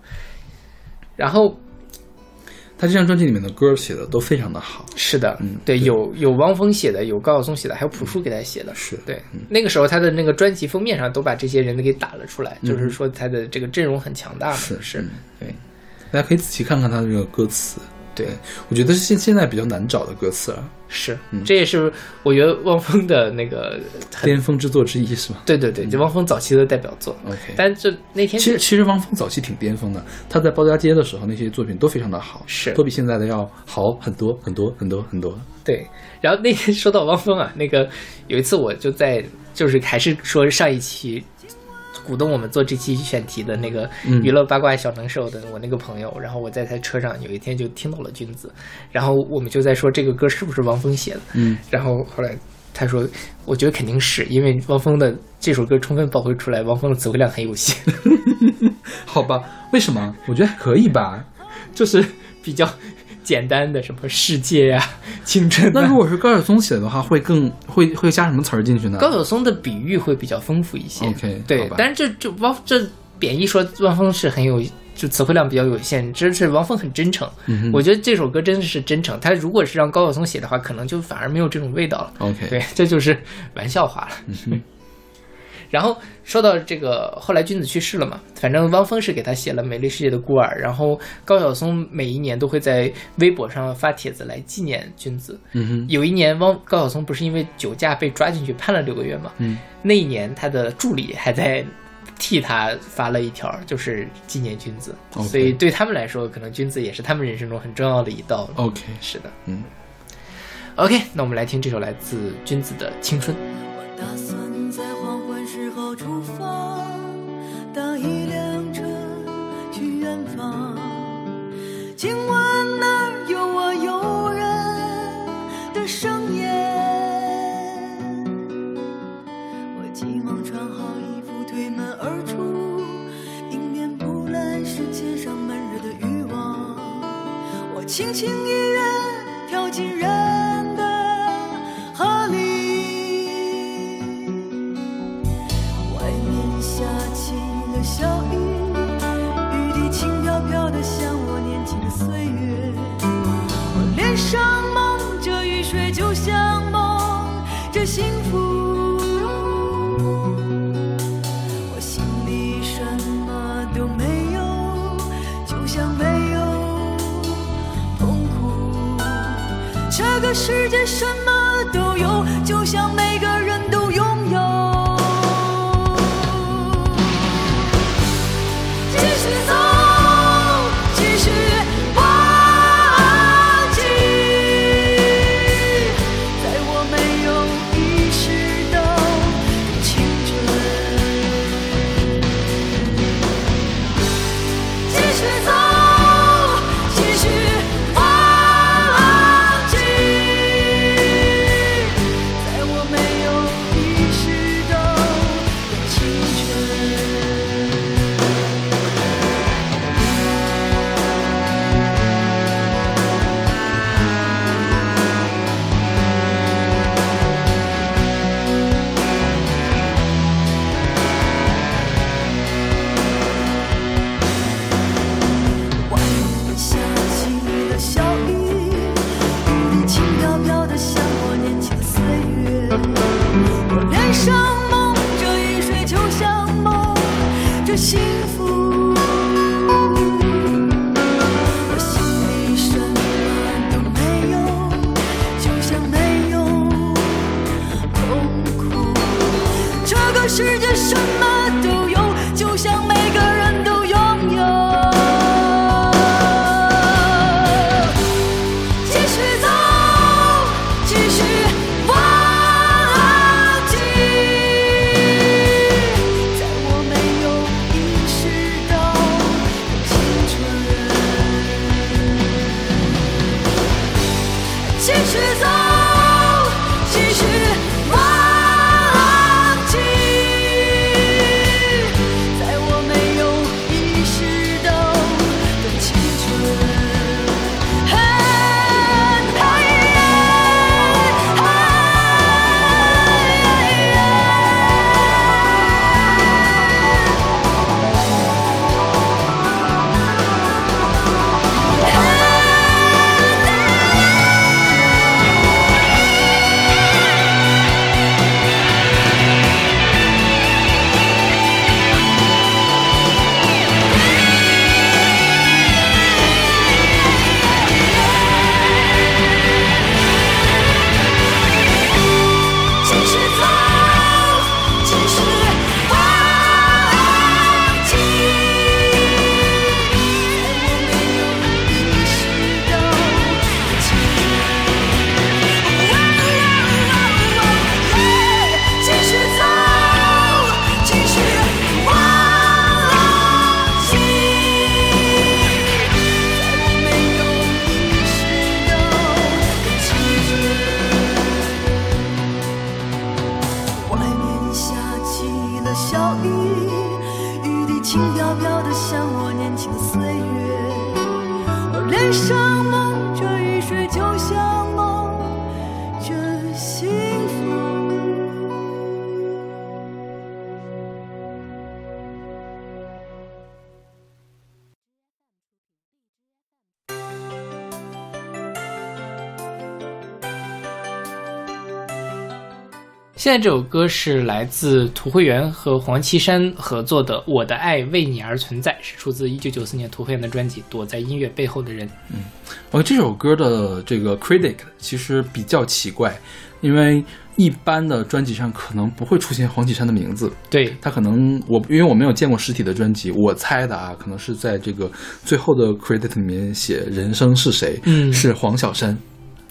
然后
他这张专辑里面的歌写的都非常的好。
是的，
嗯
对，
对
有有汪峰写的，有高晓松写的，还有朴树给他写的。
是
对，
嗯
那个时候他的那个专辑封面上都把这些人都给打了出来，
嗯
就是说他的这个阵容很强大嘛。
是
是
嗯，
对
大家可以仔细看看他的这个歌词。
对，
我觉得是现现在比较难找的歌词了，
是
嗯，
这也是我觉得汪峰的那个
巅峰之作之一是吗
对对对，就汪峰早期的代表作。
？OK。
但这那天
其实其实汪峰早期挺巅峰的，他在包家街的时候那些作品都非常的好，
是
都比现在的要好很多很多很多很多。
对，然后那天说到汪峰啊，那个有一次我就在就是还是说上一期鼓动我们做这期选题的那个
嗯
娱乐八卦小能手的我那个朋友，然后我在他车上有一天就听到了君子，然后我们就在说这个歌是不是汪峰写的，
嗯，
然后后来他说，我觉得肯定是因为汪峰的这首歌充分发挥出来，汪峰的词汇量很有限，
好吧，为什么？我觉得还可以吧。
就是比较简单的什么世界呀、青春、啊。
那如果是高晓松写的话，会更会会加什么词儿进去呢？
高晓松的比喻会比较丰富一些。
OK，
对，但是这这汪这贬义说汪峰是很有就词汇量比较有限，这是汪峰很真诚。
嗯
我觉得这首歌真的是真诚，他如果是让高晓松写的话，可能就反而没有这种味道了。
OK，
对，这就是玩笑话了。
嗯
然后说到这个，后来君子去世了嘛，反正汪峰是给他写了《美丽世界的孤儿》，然后高晓松每一年都会在微博上发帖子来纪念君子。
嗯哼，
有一年，汪高晓松不是因为酒驾被抓进去判了六个月嘛？
嗯，
那一年他的助理还在替他发了一条，就是纪念君子。所以对他们来说，可能君子也是他们人生中很重要的一道。
OK，
是的，
嗯。
OK，那我们来听这首来自君子的《青春》。
我打算在黄昏时候出发，搭一辆车去远方。今晚那儿有我诱人的盛宴。我急忙穿好衣服，推门而出，迎面扑来是千上闷热的欲望。我轻轻一跃，跳进人小雨，雨滴轻飘飘的，像我年轻的岁月。我脸上蒙着雨水，就像蒙着幸福。我心里什么都没有，就像没有痛苦。这个世界什么都有，就像每个人
现在这首歌是来自涂慧源和黄绮珊合作的《我的爱为你而存在》，是出自一九九四年涂慧源的专辑《躲在音乐背后的人》。嗯。
呃，这首歌的这个 critic 其实比较奇怪，因为一般的专辑上可能不会出现黄绮珊的名字，
对，
他可能我因为我没有见过实体的专辑，我猜的啊，可能是在这个最后的 credit 里面写人生是谁，
嗯。
是黄小珊，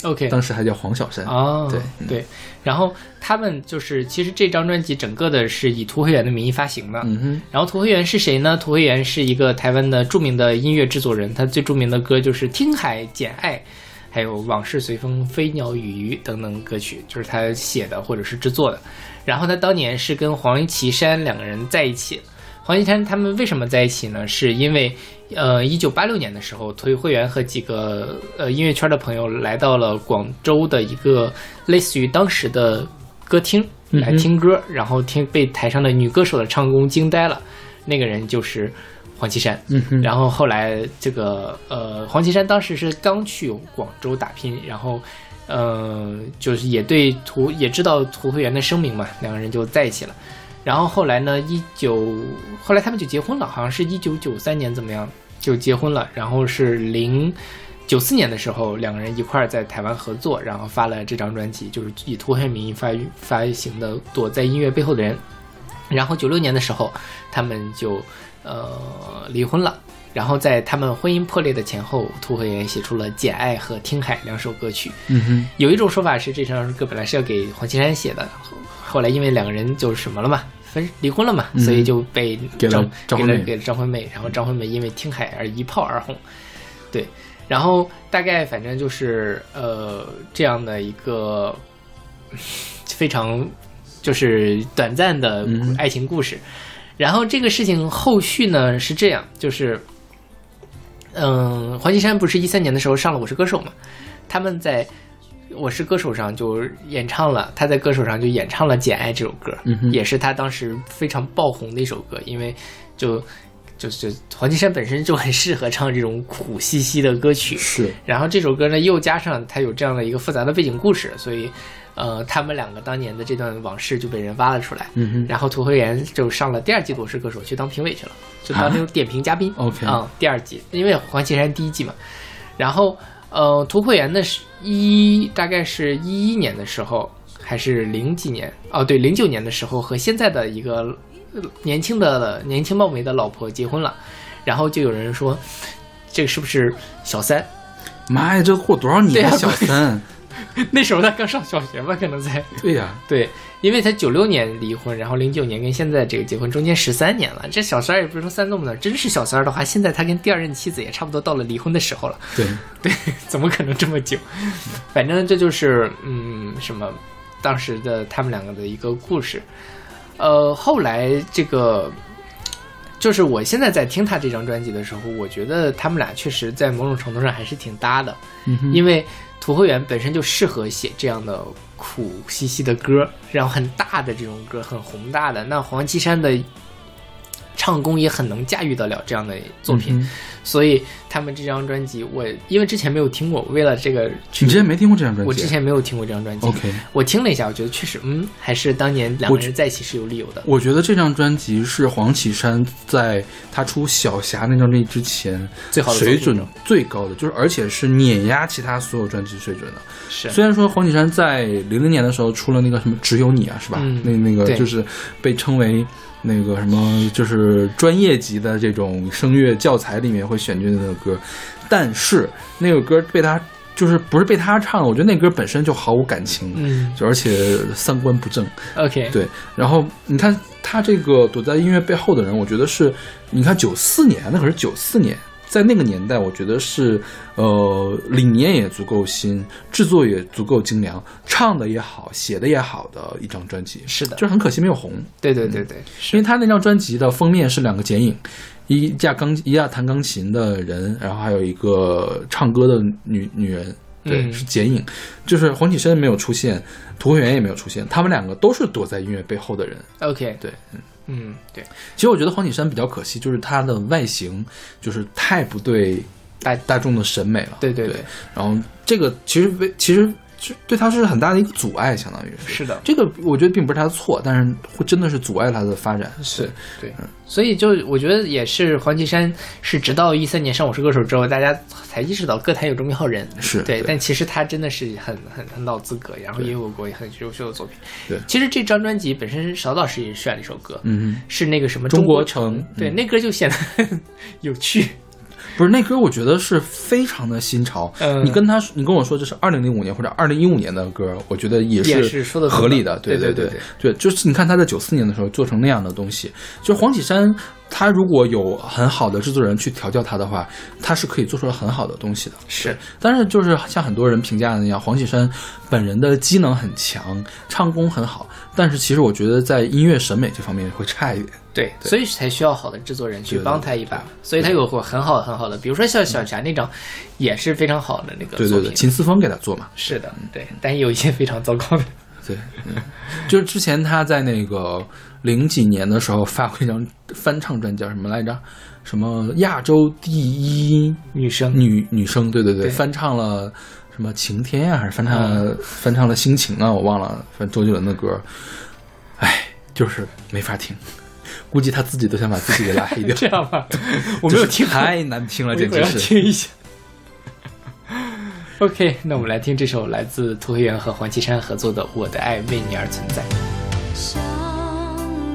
OK，
当时还叫黄小珊。
哦，
对嗯
对，然后他们就是，其实这张专辑整个的是以涂慧源的名义发行的。
嗯哼，
然后涂慧源是谁呢？涂慧源是一个台湾的著名的音乐制作人，他最著名的歌就是《听海简爱》，还有《往事随风》《飞鸟与鱼》等等歌曲，就是他写的或者是制作的。然后他当年是跟黄绮珊两个人在一起。黄绮珊他们为什么在一起呢？是因为，呃，一九八六年的时候，涂慧源和几个呃音乐圈的朋友来到了广州的一个类似于当时的歌厅来听歌，然后听被台上的女歌手的唱功惊呆了。那个人就是黄绮珊。
嗯哼，
然后后来这个呃，黄绮珊当时是刚去广州打拼，然后呃，就是也对涂也知道涂慧源的声名嘛，两个人就在一起了。然后后来呢，一九后来他们就结婚了，好像是一九九三年怎么样就结婚了，然后是零九四年的时候，两个人一块儿在台湾合作，然后发了这张专辑，就是以涂黑名义发发行的《躲在音乐背后的人》。然后九六年的时候，他们就呃离婚了。然后在他们婚姻破裂的前后，涂慧源写出了《简爱》和《听海》两首歌曲。
嗯哼，
有一种说法是这首歌本来是要给黄绮珊写的，后后来因为两个人就是什么了嘛，分离婚了嘛，
嗯
所以就被
给了张惠妹
给了给了张惠妹，然后张惠妹因为《听海》而一炮而红。对，然后大概反正就是呃这样的一个非常就是短暂的
嗯
爱情故事。然后这个事情后续呢是这样，就是嗯，黄绮珊不是一三年的时候上了《我是歌手》嘛，他们在《我是歌手》上就演唱了，他在歌手上就演唱了《简爱》这首歌，
嗯
也是他当时非常爆红的一首歌，因为就就是黄绮珊本身就很适合唱这种苦兮兮的歌曲，
是，
然后这首歌呢，又加上他有这样的一个复杂的背景故事，所以，呃，他们两个当年的这段往事就被人挖了出来。
嗯哼，
然后涂慧源就上了第二季《我是歌手》去当评委去了，就当那种点评嘉宾。
OK
啊、第二季，因为黄绮珊第一季嘛。然后，呃，涂慧源的是一大概是一一年的时候，还是零几年？哦，对，零九年的时候和现在的一个呃年轻的年轻貌美的老婆结婚了，然后就有人说，这个是不是小三？
妈呀，这过多少年
对啊
小三？
那时候他刚上小学吧，可能在。
对呀，
对，因为他九六年离婚，然后零九年跟现在这个结婚，中间十三年了。这小三儿也不是说三这么的，真是小三儿的话，现在他跟第二任妻子也差不多到了离婚的时候了。
对，
对，怎么可能这么久？反正这就是嗯，什么，当时的他们两个的一个故事。呃，后来这个，就是我现在在听他这张专辑的时候，我觉得他们俩确实在某种程度上还是挺搭的。
嗯，
因为土慧远本身就适合写这样的苦兮兮的歌，然后很大的这种歌，很宏大的。那黄绮珊的唱功也很能驾驭得了这样的作品，
嗯
所以他们这张专辑，我因为之前没有听过，为了这个，
你之前没听过这张专辑？
我之前没有听过这张专辑
OK，
我听了一下，我觉得确实，嗯，还是当年两个人在一起是有理由的。
我觉得这张专辑是黄绮珊在她出《小霞》那张专辑之前
最好的
水准最高的，就是而且是碾压其他所有专辑水准的。
是，
虽然说黄绮珊在零零年的时候出了那个什么《只有你》啊，是吧？
嗯
那那个
对
就是被称为那个什么，就是专业级的这种声乐教材里面会选进的那个歌，但是那个歌被他就是不是被他唱的，我觉得那歌本身就毫无感情，
嗯
就而且三观不正。
，OK，
对，然后你看他这个躲在音乐背后的人，我觉得是，你看九四年，那可是九四年，在那个年代，我觉得是，呃，理念也足够新，制作也足够精良，唱的也好，写的也好的一张专辑，
是的。
就是很可惜没有红，
对对对对，
因为他那张专辑的封面是两个剪影。一架钢一架弹钢琴的人，然后还有一个唱歌的女女人，对，
嗯。
是剪影，就是黄绮珊没有出现，涂慧源也没有出现，他们两个都是躲在音乐背后的人。
，OK，
对，嗯
嗯，对，
其实我觉得黄绮珊比较可惜，就是她的外形就是太不对
大
大众的审美了。
对对对
对然后这个其实为其实就对他是很大的一个阻碍，相当于是。
是的，
这个我觉得并不是他的错，但是会真的是阻碍他的发展。
是对，所以就我觉得也是黄绮珊是直到一三年上《我是歌手》之后，大家才意识到歌坛有这么一号人，对。
是对
但其实他真的是很很很老资格，然后也有过很优秀的作品。
对
其实这张专辑本身邵老师也选了一首歌，
嗯哼，
是那个什么
中
国
国城
对，
嗯
那歌就显得很 有趣。
不是那歌，我觉得是非常的新潮。
嗯
你跟他，你跟我说这是二零零五年或者二零一五年的歌，我觉得也
也是
合理的。
对
对
对对
对就是你看他在九四年的时候做成那样的东西，就黄绮珊，他如果有很好的制作人去调教他的话，他是可以做出来很好的东西的。
是，
但是就是像很多人评价的那样，黄绮珊本人的机能很强，唱功很好，但是其实我觉得在音乐审美这方面会差一点。
对，所以才需要好的制作人去帮他一把。所以他有过很好很好的，比如说像小霞那张，也是非常好的那个作品。
对对对，秦思峰给他做嘛。
是的，对，但也有一些非常糟糕的。
对，嗯，就是之前他在那个零几年的时候发过一张翻唱专辑，叫什么来着？什么亚洲第一
女生
女女生？对对对，
对
翻唱了什么晴天呀、还是翻唱了、翻唱了心情啊？我忘了，反正周杰伦的歌，哎，就是没法听。估计他自己都想把自己给拉黑掉。
这样吧，我没有听，
太难听了，简直是。
听一下。OK，那我们来听这首来自涂黑源和黄绮珊合作的《我的爱为你而存在》。
想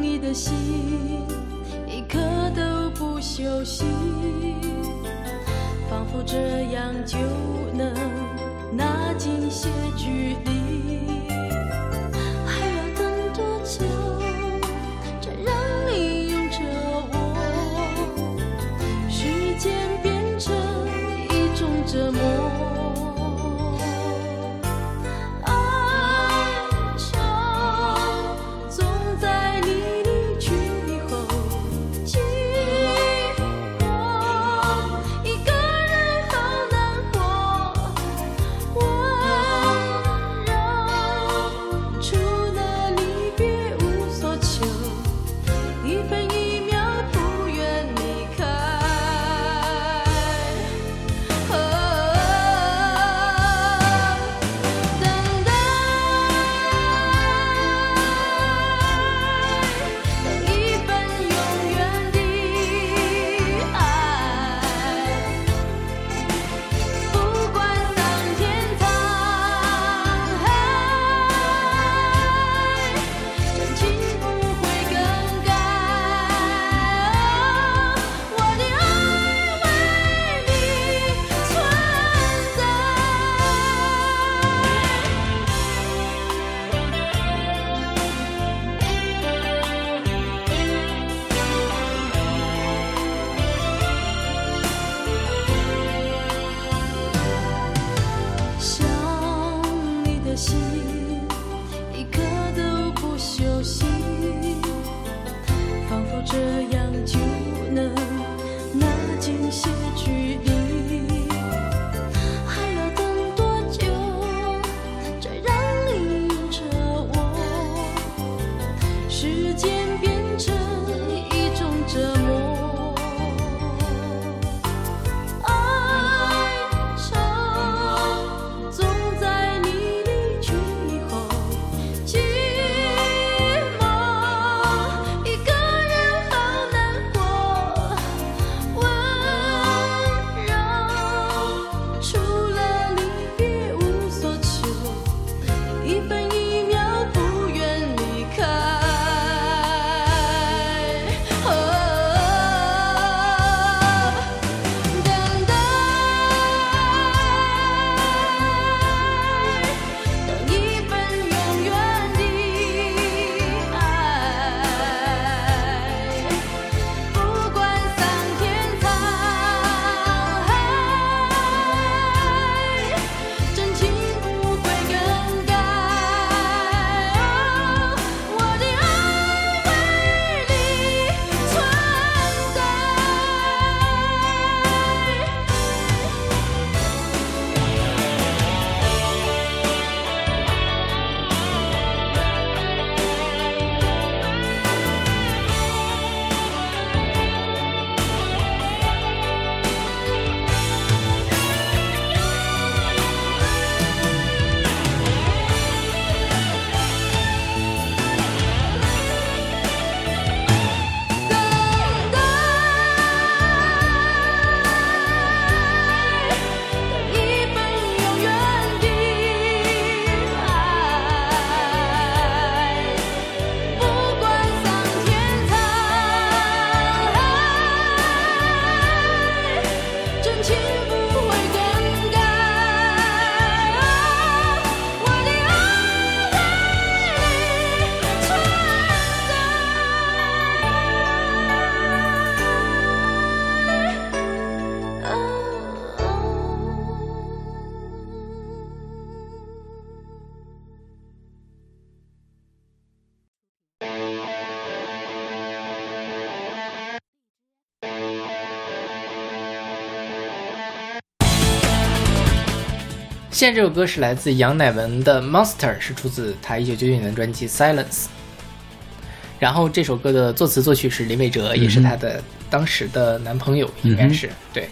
你的心，一刻都不休息，仿佛这样就
现在这首歌是来自杨乃文的《Monster》，是出自他一九九九年的专辑《Silence》。然后这首歌的作词作曲是林伟哲，也是他的当时的男朋友，应该是、对。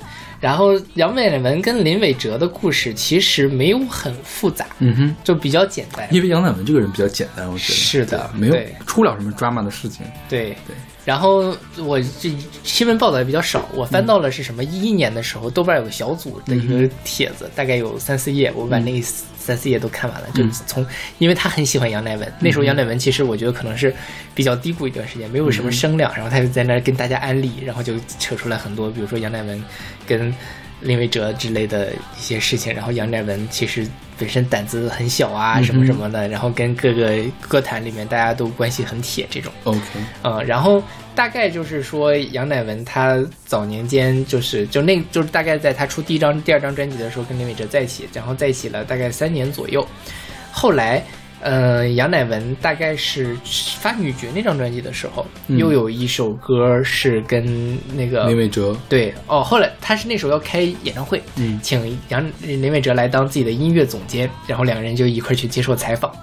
然后杨乃文跟林伟哲的故事其实没有很复杂，
嗯哼，
就比较简单。
因为杨乃文这个人比较简单，我觉得
是的
没有出不了什么 drama 的事情。
对
对。
然后我这新闻报道也比较少，我翻到了是什么一一年的时候，豆瓣有个小组的一个帖子，大概有三四页，我把那三四页都看完了。就是从，因为他很喜欢杨乃文，那时候杨乃文其实我觉得可能是比较低谷一段时间，没有什么声量，然后他就在那儿跟大家安利，然后就扯出来很多，比如说杨乃文跟林伟哲之类的一些事情，然后杨乃文其实本身胆子很小啊，什么什么的，然后跟各个歌坛里面大家都关系很铁这种。
OK，
呃，然后大概就是说，杨乃文他早年间就是就那就是大概在他出第一张、第二张专辑的时候跟林伟哲在一起，然后在一起了大概三年左右。后来，呃，杨乃文大概是发《女爵》那张专辑的时候，
嗯
又有一首歌是跟那个
林伟哲，
对哦，后来他是那时候要开演唱会，
嗯
请杨林伟哲来当自己的音乐总监，然后两个人就一块儿去接受采访。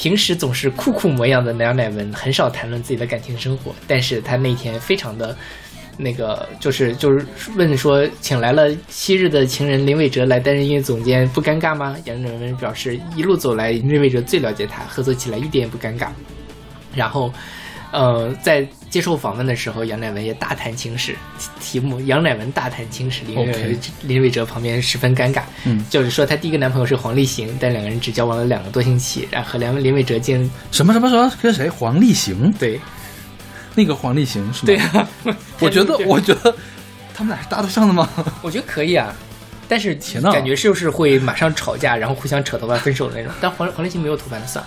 平时总是酷酷模样的杨乃文很少谈论自己的感情生活，但是他那天非常的。那个就是就是问说，请来了昔日的情人林伟哲来担任音乐总监，不尴尬吗？杨乃文表示，一路走来，林伟哲最了解他，合作起来一点也不尴尬。然后，呃，在接受访问的时候，杨乃文也大谈情史，题目杨乃文大谈情史，林伟林伟哲旁边十分尴尬。
嗯
就是说她第一个男朋友是黄立行，但两个人只交往了两个多星期，然后和梁林伟哲竟
什么什么什么跟谁？黄立行，
对
那个黄立行是吗？
对啊，
我觉得，我觉得他们俩是搭得上的吗？
我觉得可以啊。但是感觉是不是会马上吵架，然后互相扯头发分手的那种。但黄黄立行没有头发的算，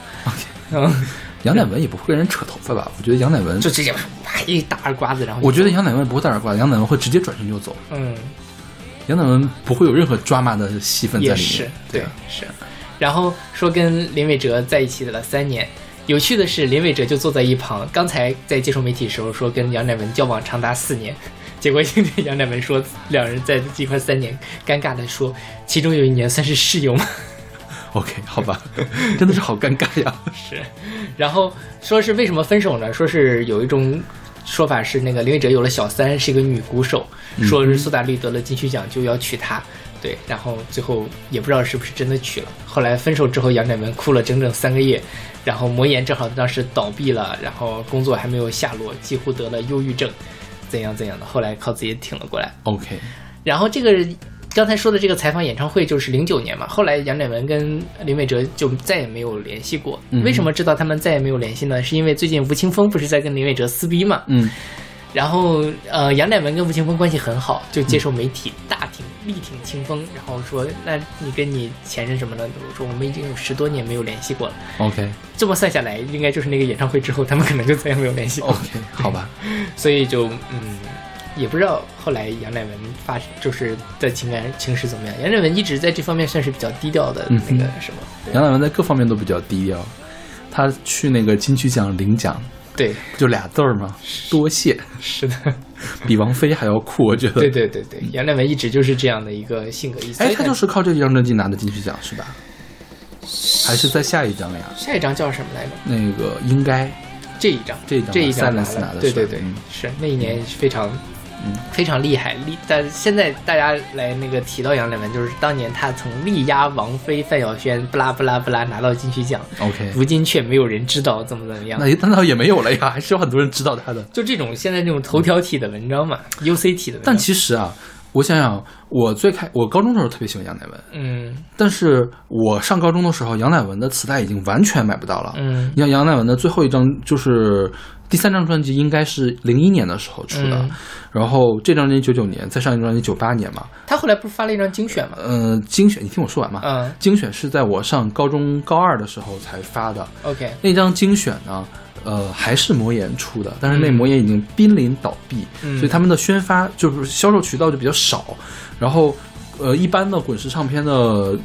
嗯，
杨乃文也不会跟人扯头发吧？我觉得杨乃文，
就直接啪一大耳刮子，然后
我觉得杨乃文不会大耳刮，杨乃文会直接转身就走。
嗯
杨乃文不会有任何 drama 的戏份在里
也是
面。
对是。然后说跟林伟哲在一起了三年。有趣的是，林伟哲就坐在一旁。刚才在接受媒体的时候说跟杨乃文交往长达四年，结果今天杨乃文说两人在一块三年，尴尬的说其中有一年算是室友吗？
OK，好吧，真的是好尴尬呀。
是，然后说是为什么分手呢？说是有一种说法是那个林伟哲有了小三，是一个女鼓手，说是苏打绿得了金曲奖就要娶她。对，然后最后也不知道是不是真的娶了。后来分手之后，杨乃文哭了整整三个月，然后魔岩正好当时倒闭了，然后工作还没有下落，几乎得了忧郁症，怎样怎样的。后来靠自己挺了过来。
OK，
然后这个刚才说的这个采访演唱会就是零九年嘛，后来杨乃文跟林伟哲就再也没有联系过。
嗯
为什么知道他们再也没有联系呢？是因为最近吴青峰不是在跟林伟哲撕逼嘛？
嗯，
然后呃，杨乃文跟吴青峰关系很好，就接受媒体大挺力挺清风，然后说那你跟你前任什么的，我说我们已经有十多年没有联系过了。
OK
这么算下来，应该就是那个演唱会之后，他们可能就再也没有联系过。
OK，好吧，
所以就嗯，也不知道后来杨乃文发就是的情感情史怎么样。杨乃文一直在这方面算是比较低调的那个什么，对
杨乃文在各方面都比较低调。他去那个金曲奖领奖，
对，
就俩字儿嘛，多谢，
是的，
比王菲还要酷，我觉得。
对对对对，杨乃文一直就是这样的一个性格，所
哎，
以
他就是靠这张专辑拿的金曲奖是吧？还是在下一张呀？
下一张叫什么来着？
那个应该
这一张，
这一张
这一张拿
的
对对对，
嗯
是那一年非常。
嗯
非常厉害，厉但现在大家来那个提到杨乃文，就是当年他曾力压王菲、范晓萱，不拉不拉不拉拿到金曲奖
，OK，
如今却没有人知道怎么怎么样。
那也那倒也没有了呀，还是有很多人知道他的。
就这种现在这种头条体的文章嘛，UC 体的文章。
但其实啊，我想想，我最开我高中的时候特别喜欢杨乃文，
嗯
但是我上高中的时候，杨乃文的磁带已经完全买不到了。
嗯
你像杨乃文的最后一张就是第三张专辑，应该是零一年的时候出的，
嗯。
然后这张专辑九九年，再上一张专辑九八年嘛。
他后来不是发了一张精选吗？
嗯、精选，你听我说完嘛。
嗯。
精选是在我上高中高二的时候才发的
，，OK，
那张精选呢，呃，还是魔岩出的，但是那
嗯。
魔岩已经濒临倒闭，
嗯。
所以他们的宣发就是销售渠道就比较少，然后呃，一般的滚石唱片的呃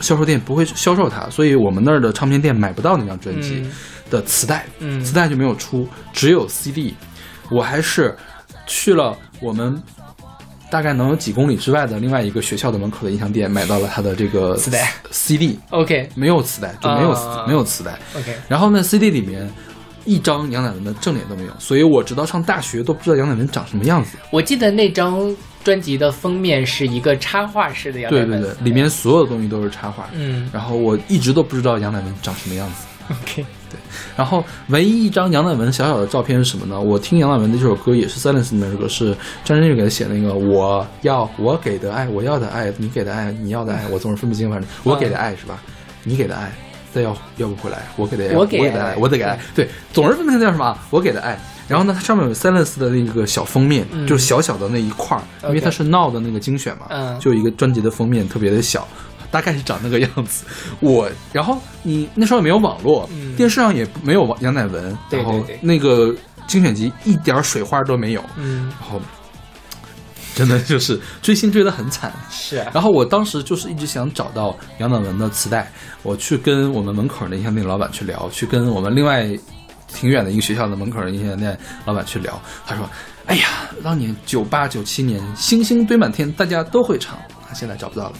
销售店不会销售它，所以我们那儿的唱片店买不到那张专辑。
嗯
的磁带，
嗯
磁带就没有出，只有 CD。我还是去了我们大概能有几公里之外的另外一个学校的门口的音像店买到了他的这个
磁带 CD，OK
没有磁带就没有、
啊
没有磁带。
OK，
然后呢，CD 里面一张杨乃文的正脸都没有，所以我直到上大学都不知道杨乃文长什么样子。
我记得那张专辑的封面是一个插画式的杨乃文，
对对对，里面所有的东西都是插画。
嗯
然后我一直都不知道杨乃文长什么样子。
OK
然后唯一一张杨乃文小小的照片是什么呢？我听杨乃文的这首歌也是 Silence 里面这首歌，是张震岳给他写那个我要我给的爱，我要的爱，你给的爱，你要的爱，我总是分不清，反正我给的爱是吧？你给的爱再要要不回来，我给的爱，
我给
给的爱，我得给爱，对，总是分不清叫什么啊？我给的爱。然后呢，它上面有 Silence 的那个小封面，
嗯
就是小小的那一块儿，因为它是 Now 的那个精选嘛，
嗯
就有一个专辑的封面特别的小，大概是长那个样子。我，然后你那时候也没有网络，
嗯
电视上也没有杨乃文，
对
然后那个精选集一点水花都没有，
嗯
然后真的就是追星追得很惨。
是啊
然后我当时就是一直想找到杨乃文的磁带，我去跟我们门口的音像店老板去聊，去跟我们另外挺远的一个学校的门口的音像店老板去聊。他说：“哎呀，当年九八九七年星星堆满天，大家都会唱，现在找不到了。”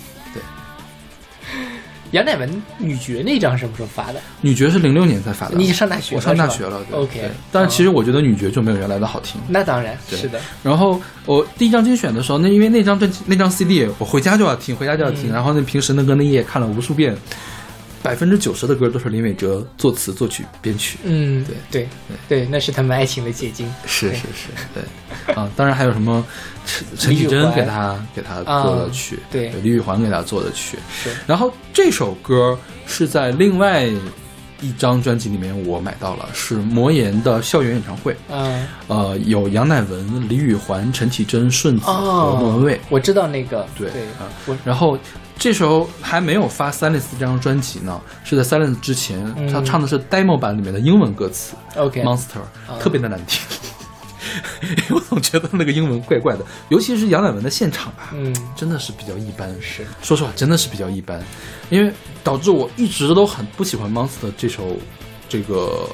对，
杨乃文女爵那张什么时候发的？
女爵是零六年才发的，
你上大学
我上大学了。对
OK
对但是其实我觉得女爵就没有原来的好听。
那当然是的，
然后我第一张精选的时候，那因为那张专辑那张 CD 我回家就要听，回家就要听。
嗯
然后那平时那歌那页看了无数遍，百分之九十的歌都是林伟哲作词、作曲、编曲。
嗯，
对
对对，那是他们爱情的结晶。
是是是，对啊，当然还有什么陈 陈绮贞给他给他做的曲，
啊对
李宇环给他做的曲。
是
然后这首歌是在另外一张专辑里面我买到了，是魔岩的校园演唱会。
嗯
呃，有杨乃文、李宇环、陈绮贞、顺子和莫文蔚。
哦，我知道那个，
对
对
啊，
我
然后这时候还没有发《Silence》这张专辑呢，是在《Silence》之前，
嗯
他唱的是 demo 版里面的英文歌词
OK
Monster，、
啊
特别的难听。我总觉得那个英文怪怪的，尤其是杨乃文的现场吧，
嗯
真的是比较一般。
是
说实话，真的是比较一般，因为导致我一直都很不喜欢 Monster 这首这个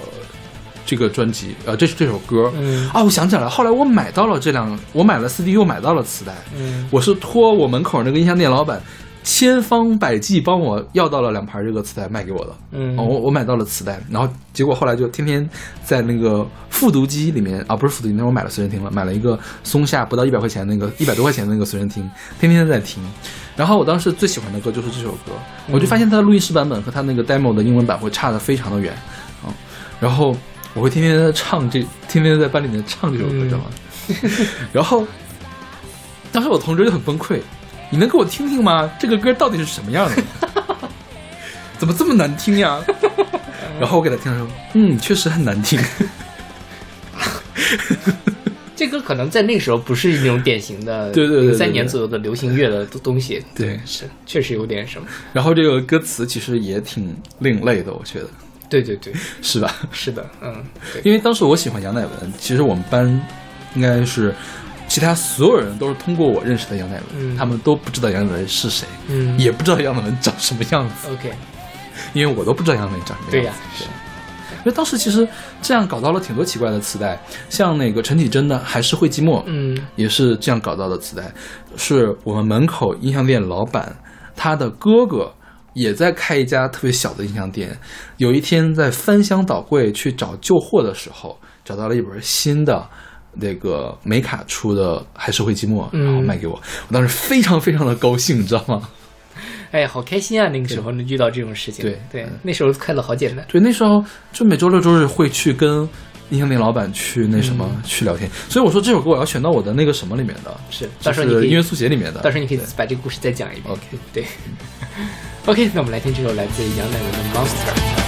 这个专辑，呃，这是这首歌。
嗯
啊，我想起来了，后来我买到了这两，我买了 CD，又买到了磁带。
嗯
我是托我门口那个音像店老板千方百计帮我要到了两盘这个磁带卖给我的。
嗯
哦我我买到了磁带，然后结果后来就天天在那个复读机里面啊，不是复读机，那我买了随身听了，买了一个松下不到一百块钱那个一百多块钱的那个随身听，天天在听。然后我当时最喜欢的歌就是这首歌，我就发现它的录音室版本和它那个 demo 的英文版会差的非常的远啊、然后我会天天在唱这，天天在班里面唱这首歌，
嗯
知道吗？然后当时我同桌就很崩溃，你能给我听听吗？这个歌到底是什么样的？怎么这么难听呀？然后我给他听他说，嗯，确实很难听。
这歌可能在那个时候不是那种典型的，
对对对对
三年左右的流行乐的东西，
对
是确实有点什么，
然后这个歌词其实也挺另类的，我觉得
对对对，
是吧？
是的，嗯，
因为当时我喜欢杨乃文，其实我们班应该是其他所有人都是通过我认识的杨乃文，
嗯
他们都不知道杨乃文是谁，
嗯
也不知道杨乃文长什么样子
，OK，
因为我都不知道杨乃文长什么
对呀
样子。，因为当时其实这样搞到了挺多奇怪的磁带，像那个陈绮贞的《还是会寂寞》，
嗯
也是这样搞到的磁带，是我们门口音像店老板他的哥哥也在开一家特别小的音像店。有一天在翻箱倒柜去找旧货的时候，找到了一本新的。那个美卡出的《还是会寂寞》，
嗯
然后卖给我，我当时非常非常的高兴，你知道吗？
哎呀，好开心啊！那个时候能遇到这种事情，
对
对
嗯，
那时候快乐好简单，
对，那时候就每周六周日会去跟音像店老板去那什么、
嗯
去聊天，所以我说这首歌我要选到我的那个什么里面的，
是，到时候
音乐速写里面的。
到时候你可以把这个故事再讲一遍。
OK
对，OK，那我们来听这首来自杨乃文的《Monster》。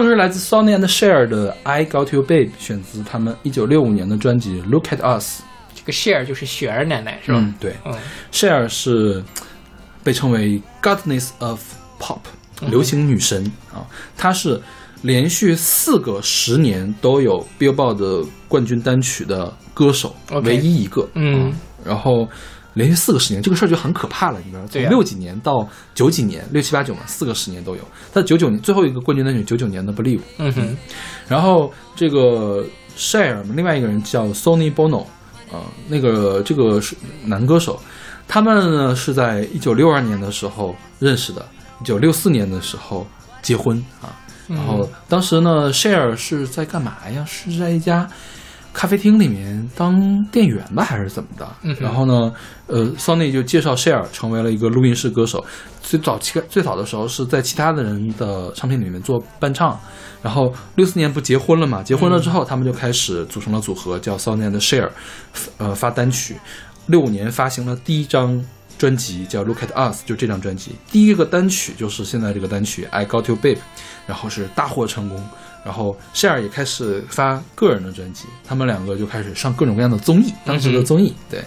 首歌是来自 Sonny and Cher 的《I Got You Babe》，选自他们一九六五年的专辑《Look at Us》。
这个 share 就是雪儿奶奶是吧？
嗯，对
嗯
，Cher 是被称为 Goddess of Pop 流行女神啊，她是连续四个十年都有 Billboard 的冠军单曲的歌手唯一一个。
嗯
啊然后连续四个十年，这个事儿就很可怕了，你知道吗？从六几年到九几年，六七八九嘛，四个十年都有。他九九年最后一个冠军单曲，九九年的 Believe。
嗯哼，
然后这个 Share 另外一个人叫 Sony Bono，呃，那个这个是男歌手，他们呢是在一九六二年的时候认识的，一九六四年的时候结婚啊。然后当时呢，Share 是在干嘛呀？是在一家咖啡厅里面当店员吧，还是怎么的？
嗯
然后呢，呃，Sony 就介绍 Share 成为了一个录音室歌手。最早期最早的时候是在其他的人的唱片里面做伴唱，然后六四年不结婚了嘛？结婚了之后，他们就开始组成了组合，叫 Sony and Share，呃，发单曲。六五年发行了第一张专辑，叫《Look at Us》，就这张专辑。第一个单曲就是现在这个单曲《I Got You Babe》，然后是大获成功。然后 Share 也开始发个人的专辑，他们两个就开始上各种各样的综艺，当时的综艺，对。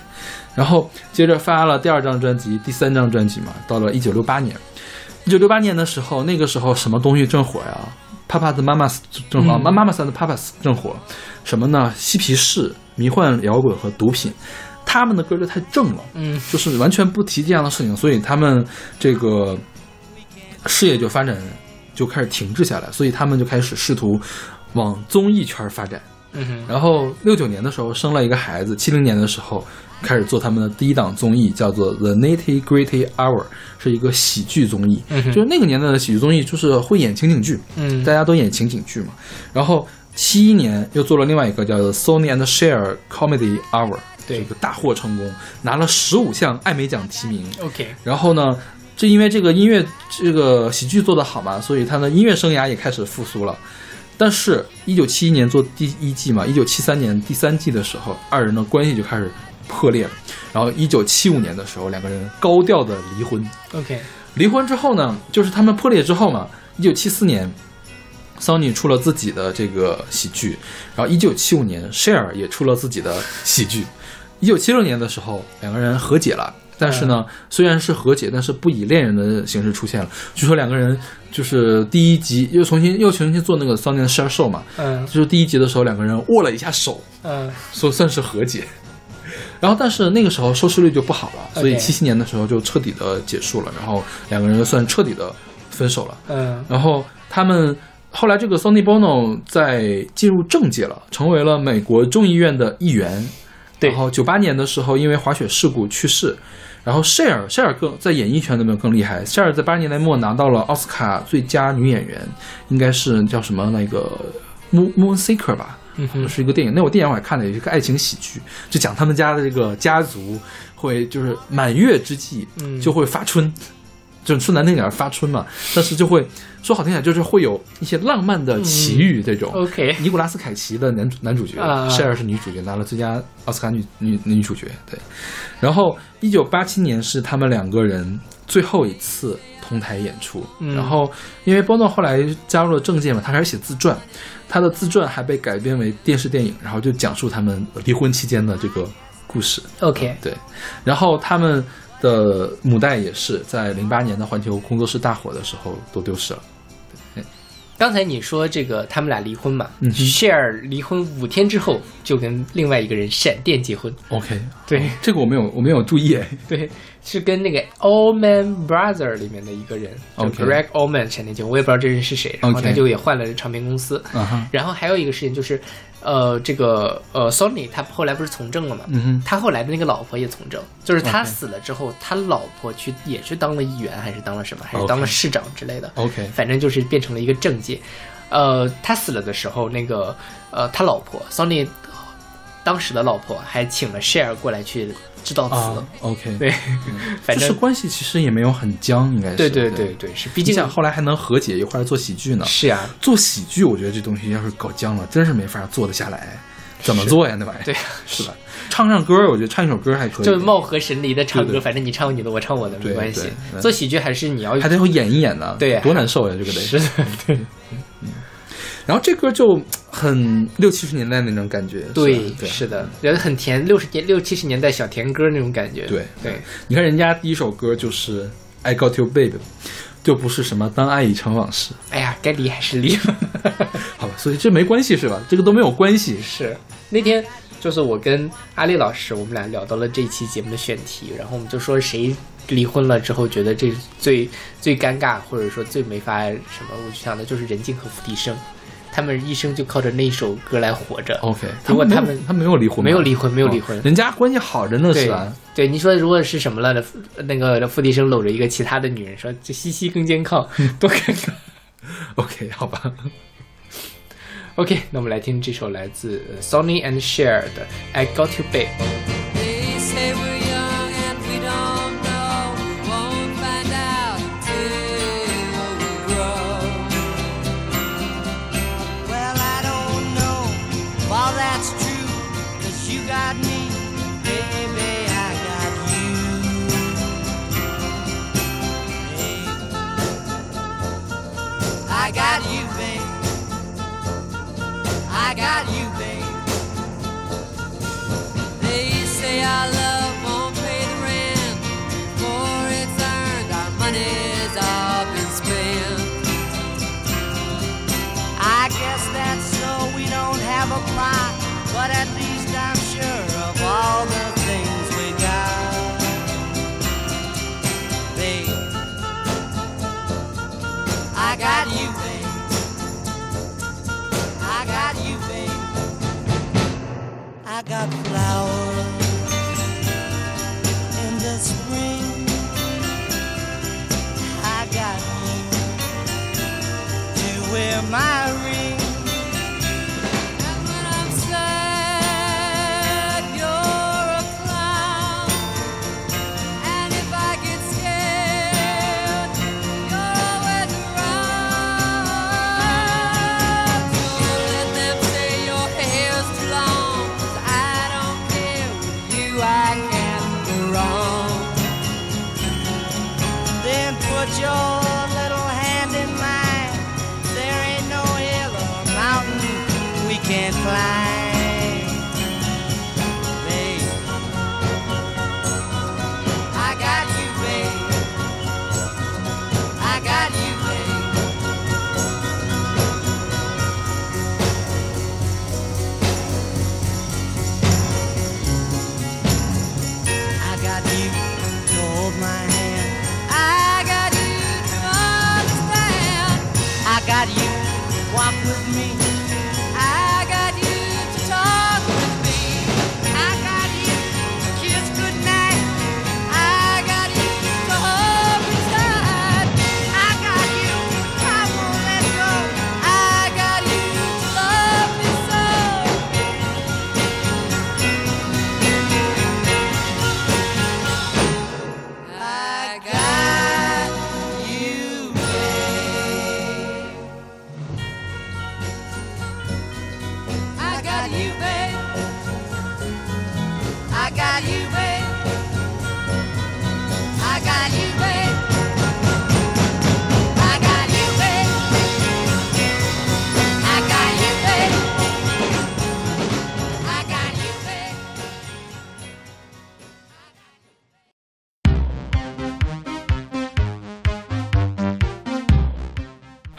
然后接着发了第二张专辑、第三张专辑嘛，到了一九六八年。一九六八年的时候，那个时候什么东西正火呀？Papas 的 Mamas 正火，妈妈妈桑的 Papas 正火。什么呢？嬉皮士、迷幻摇滚和毒品，他们的歌就太正了，
嗯，
就是完全不提这样的事情，所以他们这个事业就发展就开始停滞下来，所以他们就开始试图往综艺圈发展。
嗯哼，
然后六九年的时候生了一个孩子，七零年的时候开始做他们的第一档综艺，叫做《The Nitty Gritty Hour》，是一个喜剧综艺。就是那个年代的喜剧综艺，就是会演情景剧，
嗯
大家都演情景剧嘛。然后七一年又做了另外一个叫做《Sony and Share Comedy Hour》，
对
这个大获成功，拿了十五项艾美奖提名。
，OK，
然后呢，就因为这个音乐这个喜剧做得好嘛，所以他的音乐生涯也开始复苏了。但是，一九七一年做第一季嘛，一九七三年第三季的时候，二人的关系就开始破裂了。然后，一九七五年的时候，两个人高调的离婚。
OK，
离婚之后呢，就是他们破裂之后嘛，一九七四年，Sony 出了自己的这个喜剧，然后一九七五年，Share 也出了自己的喜剧。一九七六年的时候，两个人和解了，但是呢，虽然是和解，但是不以恋人的形式出现了。据说两个人就是第一集又重新又重新做那个 Sony 的 Share Show 嘛，
嗯
就是第一集的时候两个人握了一下手，
嗯
说算是和解。然后，但是那个时候收视率就不好了，所以七七年的时候就彻底的结束了，然后两个人就算彻底的分手了。
嗯
然后他们后来这个 Sony Bono 在进入政界了，成为了美国众议院的议员。
对
然后九八年的时候因为滑雪事故去世。然后 Cher Cher 更在演艺圈那边更厉害，Cher 在八十年代末拿到了奥斯卡最佳女演员，应该是叫什么那个 Moon Moonseeker 吧，
嗯
是一个电影。那我电影我还看了，有一个爱情喜剧，就讲他们家的这个家族会就是满月之际
嗯
就会发春，就说难听点儿发春嘛，但是就会说好听点就是会有一些浪漫的奇遇这种。
OK
尼古拉斯凯奇的男男主角
啊
，Cher 是女主角，拿了最佳奥斯卡女女女主角。对，然后一九八七年是他们两个人最后一次同台演出。
嗯
然后因为 Bono 后来加入了政界嘛，他开始写自传，他的自传还被改编为电视电影，然后就讲述他们离婚期间的这个故事。
OK，
对，然后他们的母带也是在零八年的环球工作室大火的时候都丢失了。
刚才你说这个他们俩离婚嘛、
嗯哼
s h a r e 离婚五天之后就跟另外一个人闪电结婚
，OK，
对
这个我没有我没有注意哎。
对，是跟那个 Allman Brother 里面的一个人 Greg Allman 闪电结婚，我也不知道这人是谁，然后他就也换了唱片公司。然后还有一个事情就是，呃，这个呃 Sony 他后来不是从政了嘛，
嗯
他后来的那个老婆也从政，就是他死了之后，他老婆去也去当了议员，还是当了什么，还是当了市长之类的。
OK
反正就是变成了一个政界。呃，他死了的时候，那个呃，他老婆 Sony 当时的老婆还请了 Share 过来去致悼词。
啊，OK，
对，反正
就是关系其实也没有很僵，应该是。
对对对对，是，毕竟
想后来还能和解，一块儿做喜剧呢。
是呀，
做喜剧，我觉得这东西要是搞僵了，真是没法做得下来。怎么做呀？那玩意儿，
对，
是吧？唱唱歌，我觉得唱一首歌还可以，
就是貌合神离的唱歌，反正你唱你的，我唱我的，没关系做喜剧还是你要
还得要演一演呢，
对
多难受呀，这个得。
是
然后这歌就很六七十年代那种感觉，
对
是吧对
是的，觉得很甜，六十年六七十年代小甜歌那种感觉。
对
对，
你看人家第一首歌就是《I Got You Babe》，就不是什么当爱已成往事，
哎呀，该离还是离。
好吧？所以这没关系是吧？这个都没有关系。
是那天就是我跟阿丽老师，我们俩聊到了这期节目的选题，然后我们就说谁离婚了之后觉得这最最尴尬，或者说最没法什么，我就想的就是任静和付笛声，他们一生就靠着那首歌来活着。
OK，
如果他们
他没有离婚，
没有离婚没有离婚
哦人家关系好着呢，
对
是吧？
对，你说如果是什么了？那个付笛生搂着一个其他的女人，说这西西更健康，多尴尬。
OK，好吧。
OK，那我们来听这首来自呃 Sony and Cher 的《I Got You Babe》。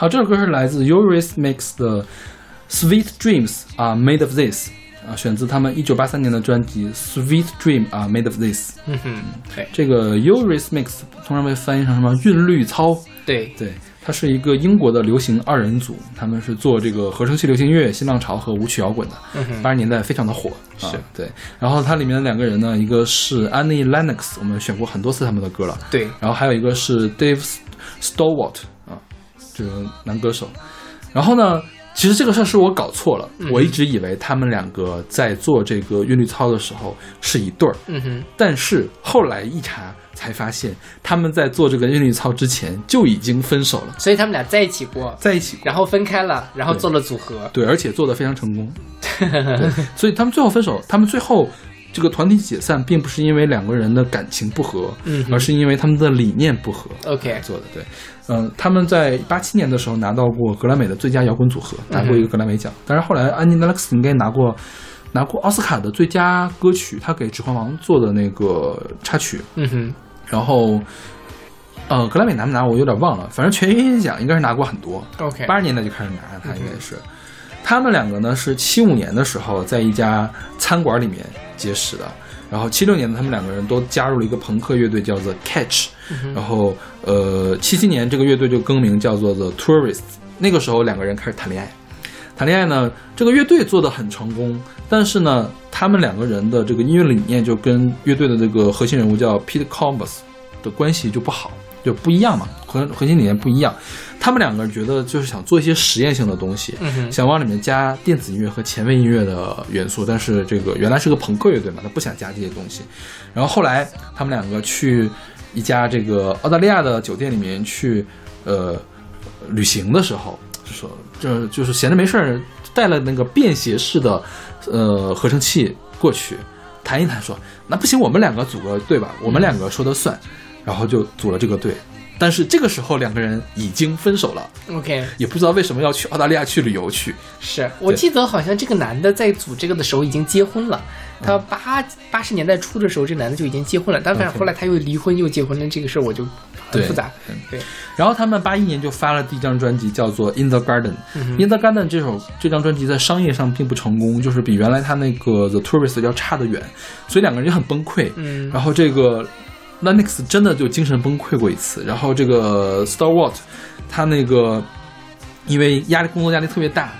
好，这首歌是来自 Eurythmics 的《Sweet Dreams Are Made of This》啊，选自他们一九八三年的专辑《Sweet Dream Are Made of This》。
嗯哼，对
这个 Eurythmics 通常被翻译成什么韵律操？
对，
对，它是一个英国的流行二人组，他们是做这个合成器流行乐、新浪潮和舞曲摇滚的，
嗯哼
八十年代非常的火。啊
是
对。然后它里面的两个人呢，一个是 Annie Lennox，我们选过很多次他们的歌了。
对，
然后还有一个是 Dave Stewart 啊，这个男歌手。然后呢，其实这个事儿是我搞错了，
嗯
我一直以为他们两个在做这个韵律操的时候是一对儿，
嗯哼，
但是后来一查才发现，他们在做这个韵律操之前就已经分手了，
所以他们俩在一起过，
在一起过。
然后分开了，然后做了组合。
对，而且做的非常成功。对，所以他们最后分手，他们最后这个团体解散，并不是因为两个人的感情不和，
嗯
而是因为他们的理念不合。
OK，
做的对，嗯、他们在八七年的时候拿到过格莱美的最佳摇滚组合，拿过一个格莱美奖。但是后来安妮·德拉克斯应该拿过拿过奥斯卡的最佳歌曲，他给《指环王》做的那个插曲。
嗯哼，
然后，呃，格莱美拿没拿我有点忘了，反正全音乐奖应该是拿过很多。
OK
八十年代就开始拿，他应该是。他们两个呢是七五年的时候在一家餐馆里面结识的，然后七六年他们两个人都加入了一个朋克乐队叫做 Catch，、然后呃七七年这个乐队就更名叫做 The Tourists，那个时候两个人开始谈恋爱。谈恋爱呢，这个乐队做的很成功，但是呢，他们两个人的这个音乐理念就跟乐队的这个核心人物叫 Pete Combs 的关系就不好，就不一样嘛，核核心理念不一样。他们两个觉得就是想做一些实验性的东西，
嗯
想往里面加电子音乐和前卫音乐的元素，但是这个原来是个朋克乐队嘛，他不想加这些东西。然后后来他们两个去一家这个澳大利亚的酒店里面去呃旅行的时候，就说这就是闲着没事儿带了那个便携式的呃合成器过去谈一谈说，那不行，我们两个组个队吧，我们两个说的算，然后就组了这个队。但是这个时候两个人已经分手了
，OK，
也不知道为什么要去澳大利亚去旅游去。
是我记得好像这个男的在组这个的时候已经结婚了。他八八十年代初的时候，这男的就已经结婚了，但反正后来他又离婚又结婚了，这个事儿我就很复杂。
嗯
对，
然后他们八一年就发了第一张专辑，叫做《In the Garden》。In the Garden》这首这张专辑在商业上并不成功，就是比原来他那个 The Tourist 要差得远，所以两个人就很崩溃。
嗯
然后这个 Lennox 真的就精神崩溃过一次，然后这个 Starwart 他那个因为压力工作压力特别大，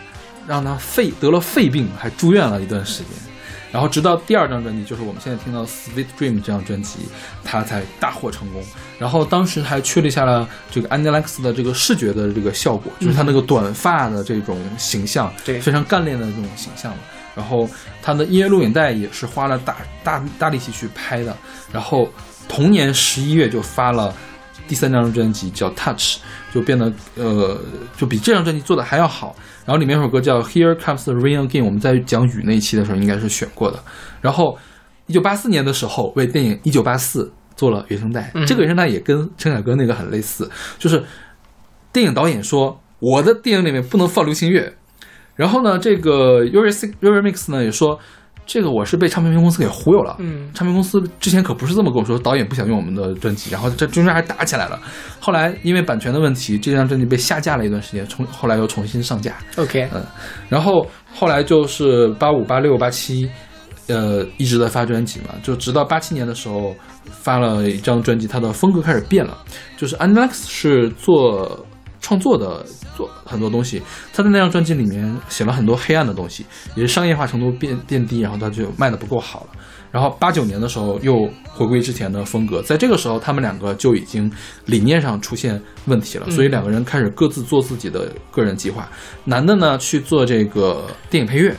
让他肺得了肺病，还住院了一段时间。然后直到第二张专辑，就是我们现在听到《Sweet Dream》这张专辑，他才大获成功。然后当时还确立下了这个 Lennox 的这个视觉的这个效果，就是他那个短发的这种形象，
对
非常干练的这种形象。然后他的音乐录影带也是花了大大大力气去拍的。然后同年十一月就发了第三张专辑，叫《Touch》，就变得呃，就比这张专辑做的还要好。然后里面有首歌叫《Here Comes the Rain Again》，我们在讲雨那一期的时候应该是选过的。然后一九八四年的时候为电影《一九八四》做了原声带，
嗯
这个原声带也跟陈凯歌那个很类似，就是电影导演说我的电影里面不能放流行乐，然后呢，这个 Eurythmics Eurythmics 呢也说，这个我是被唱片公司给忽悠了。
嗯
唱片公司之前可不是这么跟我说，导演不想用我们的专辑，然后这中间还打起来了。后来因为版权的问题，这张专辑被下架了一段时间，重后来又重新上架。
，OK，
嗯，然后后来就是八五、八六、八七，呃，一直在发专辑嘛，就直到八七年的时候发了一张专辑，它的风格开始变了。就是 Anlax 是做创作的，做很多东西。他在那张专辑里面写了很多黑暗的东西，也是商业化程度变变低，然后他就卖的不够好了。然后八九年的时候又回归之前的风格，在这个时候他们两个就已经理念上出现问题了，所以两个人开始各自做自己的个人计划。男的呢去做这个电影配乐，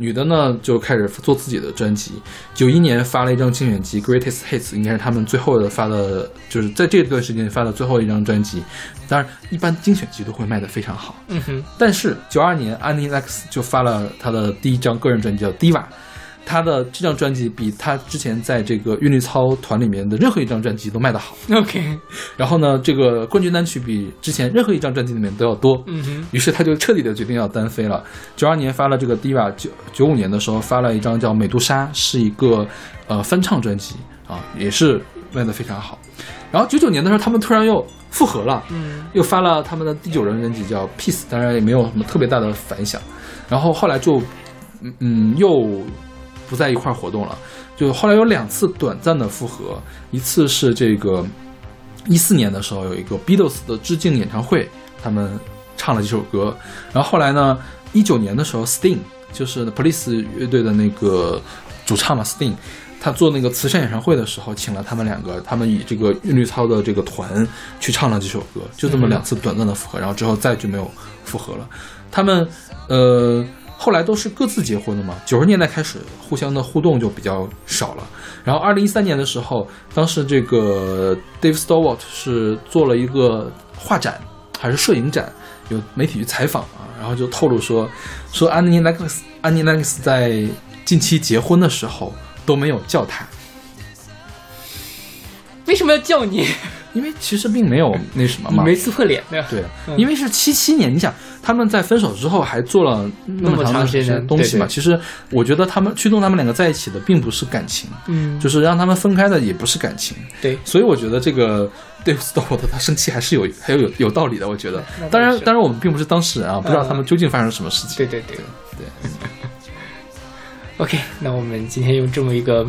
女的呢就开始做自己的专辑。九一年发了一张精选集《Greatest Hits》，应该是他们最后的发的，就是在这段时间发的最后一张专辑。当然，一般精选集都会卖得非常好。
嗯哼，
但是九二年，安妮 Lex 就发了他的第一张个人专辑叫《Diva》，他的这张专辑比他之前在这个韵律操团里面的任何一张专辑都卖得好。
OK，
然后呢，这个冠军单曲比之前任何一张专辑里面都要多。
嗯哼，
于是他就彻底的决定要单飞了。九二年发了这个《Diva》，九九五年的时候发了一张叫《美杜莎》，是一个呃翻唱专辑啊，也是卖得非常好。然后九九年的时候，他们突然又复合了，
嗯
又发了他们的第九人专辑叫《Peace》，当然也没有什么特别大的反响。然后后来就，嗯嗯，又不在一块儿活动了。就后来有两次短暂的复合，一次是这个一四年的时候有一个 Beatles 的致敬演唱会，他们唱了几首歌。然后后来呢，一九年的时候，Sting 就是 Police 乐队的那个主唱嘛，Sting。他做那个慈善演唱会的时候，请了他们两个，他们以这个韵律操的这个团去唱了几首歌，就这么两次短暂的复合，然后之后再就没有复合了。他们呃后来都是各自结婚的嘛，九十年代开始互相的互动就比较少了。然后二零一三年的时候，当时这个 Dave Stewart 是做了一个画展还是摄影展，有媒体去采访啊，然后就透露说说安妮 Lennox 安妮 Lennox 在近期结婚的时候都没有叫他。
为什么要叫你？
因为其实并没有那什么嘛，
没撕破脸对吧？
对，
嗯。
因为是七七年，你想他们在分手之后还做了那
那么
长
时间
东西嘛，
对对。
其实我觉得他们驱动他们两个在一起的并不是感情，
嗯，
就是让他们分开的也不是感情，
对，
所以我觉得这个 Dave Stewart 他生气还是有还有有有道理的，我觉得。当然，当然我们并不是当事人啊，不知道他们究竟发生了什么事情。
对对对
对。
OK，那我们今天用这么一个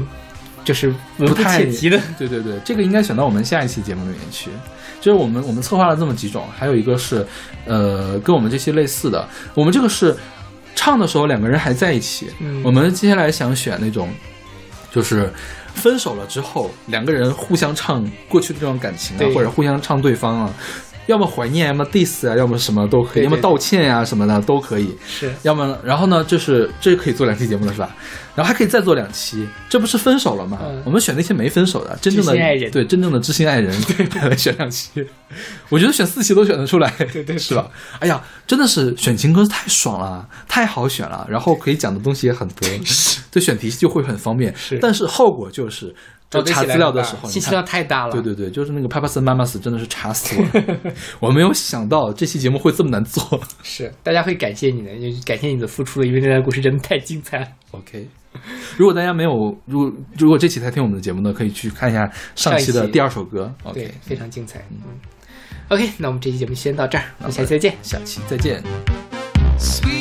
就是文不
不太
切题的，
对对对，这个应该选到我们下一期节目里面去。就是我们我们策划了这么几种，还有一个是，呃，跟我们这些类似的。我们这个是唱的时候两个人还在一起，
嗯
我们接下来想选那种，就是分手了之后两个人互相唱过去的这种感情啊，或者互相唱对方啊，要么怀念，要么 diss 啊，要么什么都可以，
对对
要么道歉呀、什么的都可以。
是
要么，然后呢，就是这可以做两期节目了，是吧？然后还可以再做两期，这不是分手了吗？
嗯
我们选那些没分手的，真正的
爱人
对真正的知心爱人对 选两期。我觉得选四期都选得出来，对对，是吧？哎呀，真的是选情歌太爽了，太好选了，然后可以讲的东西也很多，对，选题就会很方便。
是
但是后果就是，就查资料的时候，
信息量太大了。
对对对，就是那个 Papas and Mamas 真的是查死我了，我没有想到这期节目会这么难做。
是，大家会感谢你的，因为感谢你的付出了，因为这段故事真的太精彩了。
OK，如果大家没有，如果如果这期才听我们的节目呢，可以去看一下上期的第二首歌。
对
OK，，
非常精彩。嗯，OK，那我们这期节目先到这儿，我们下期再见。
下期再见。
Sweet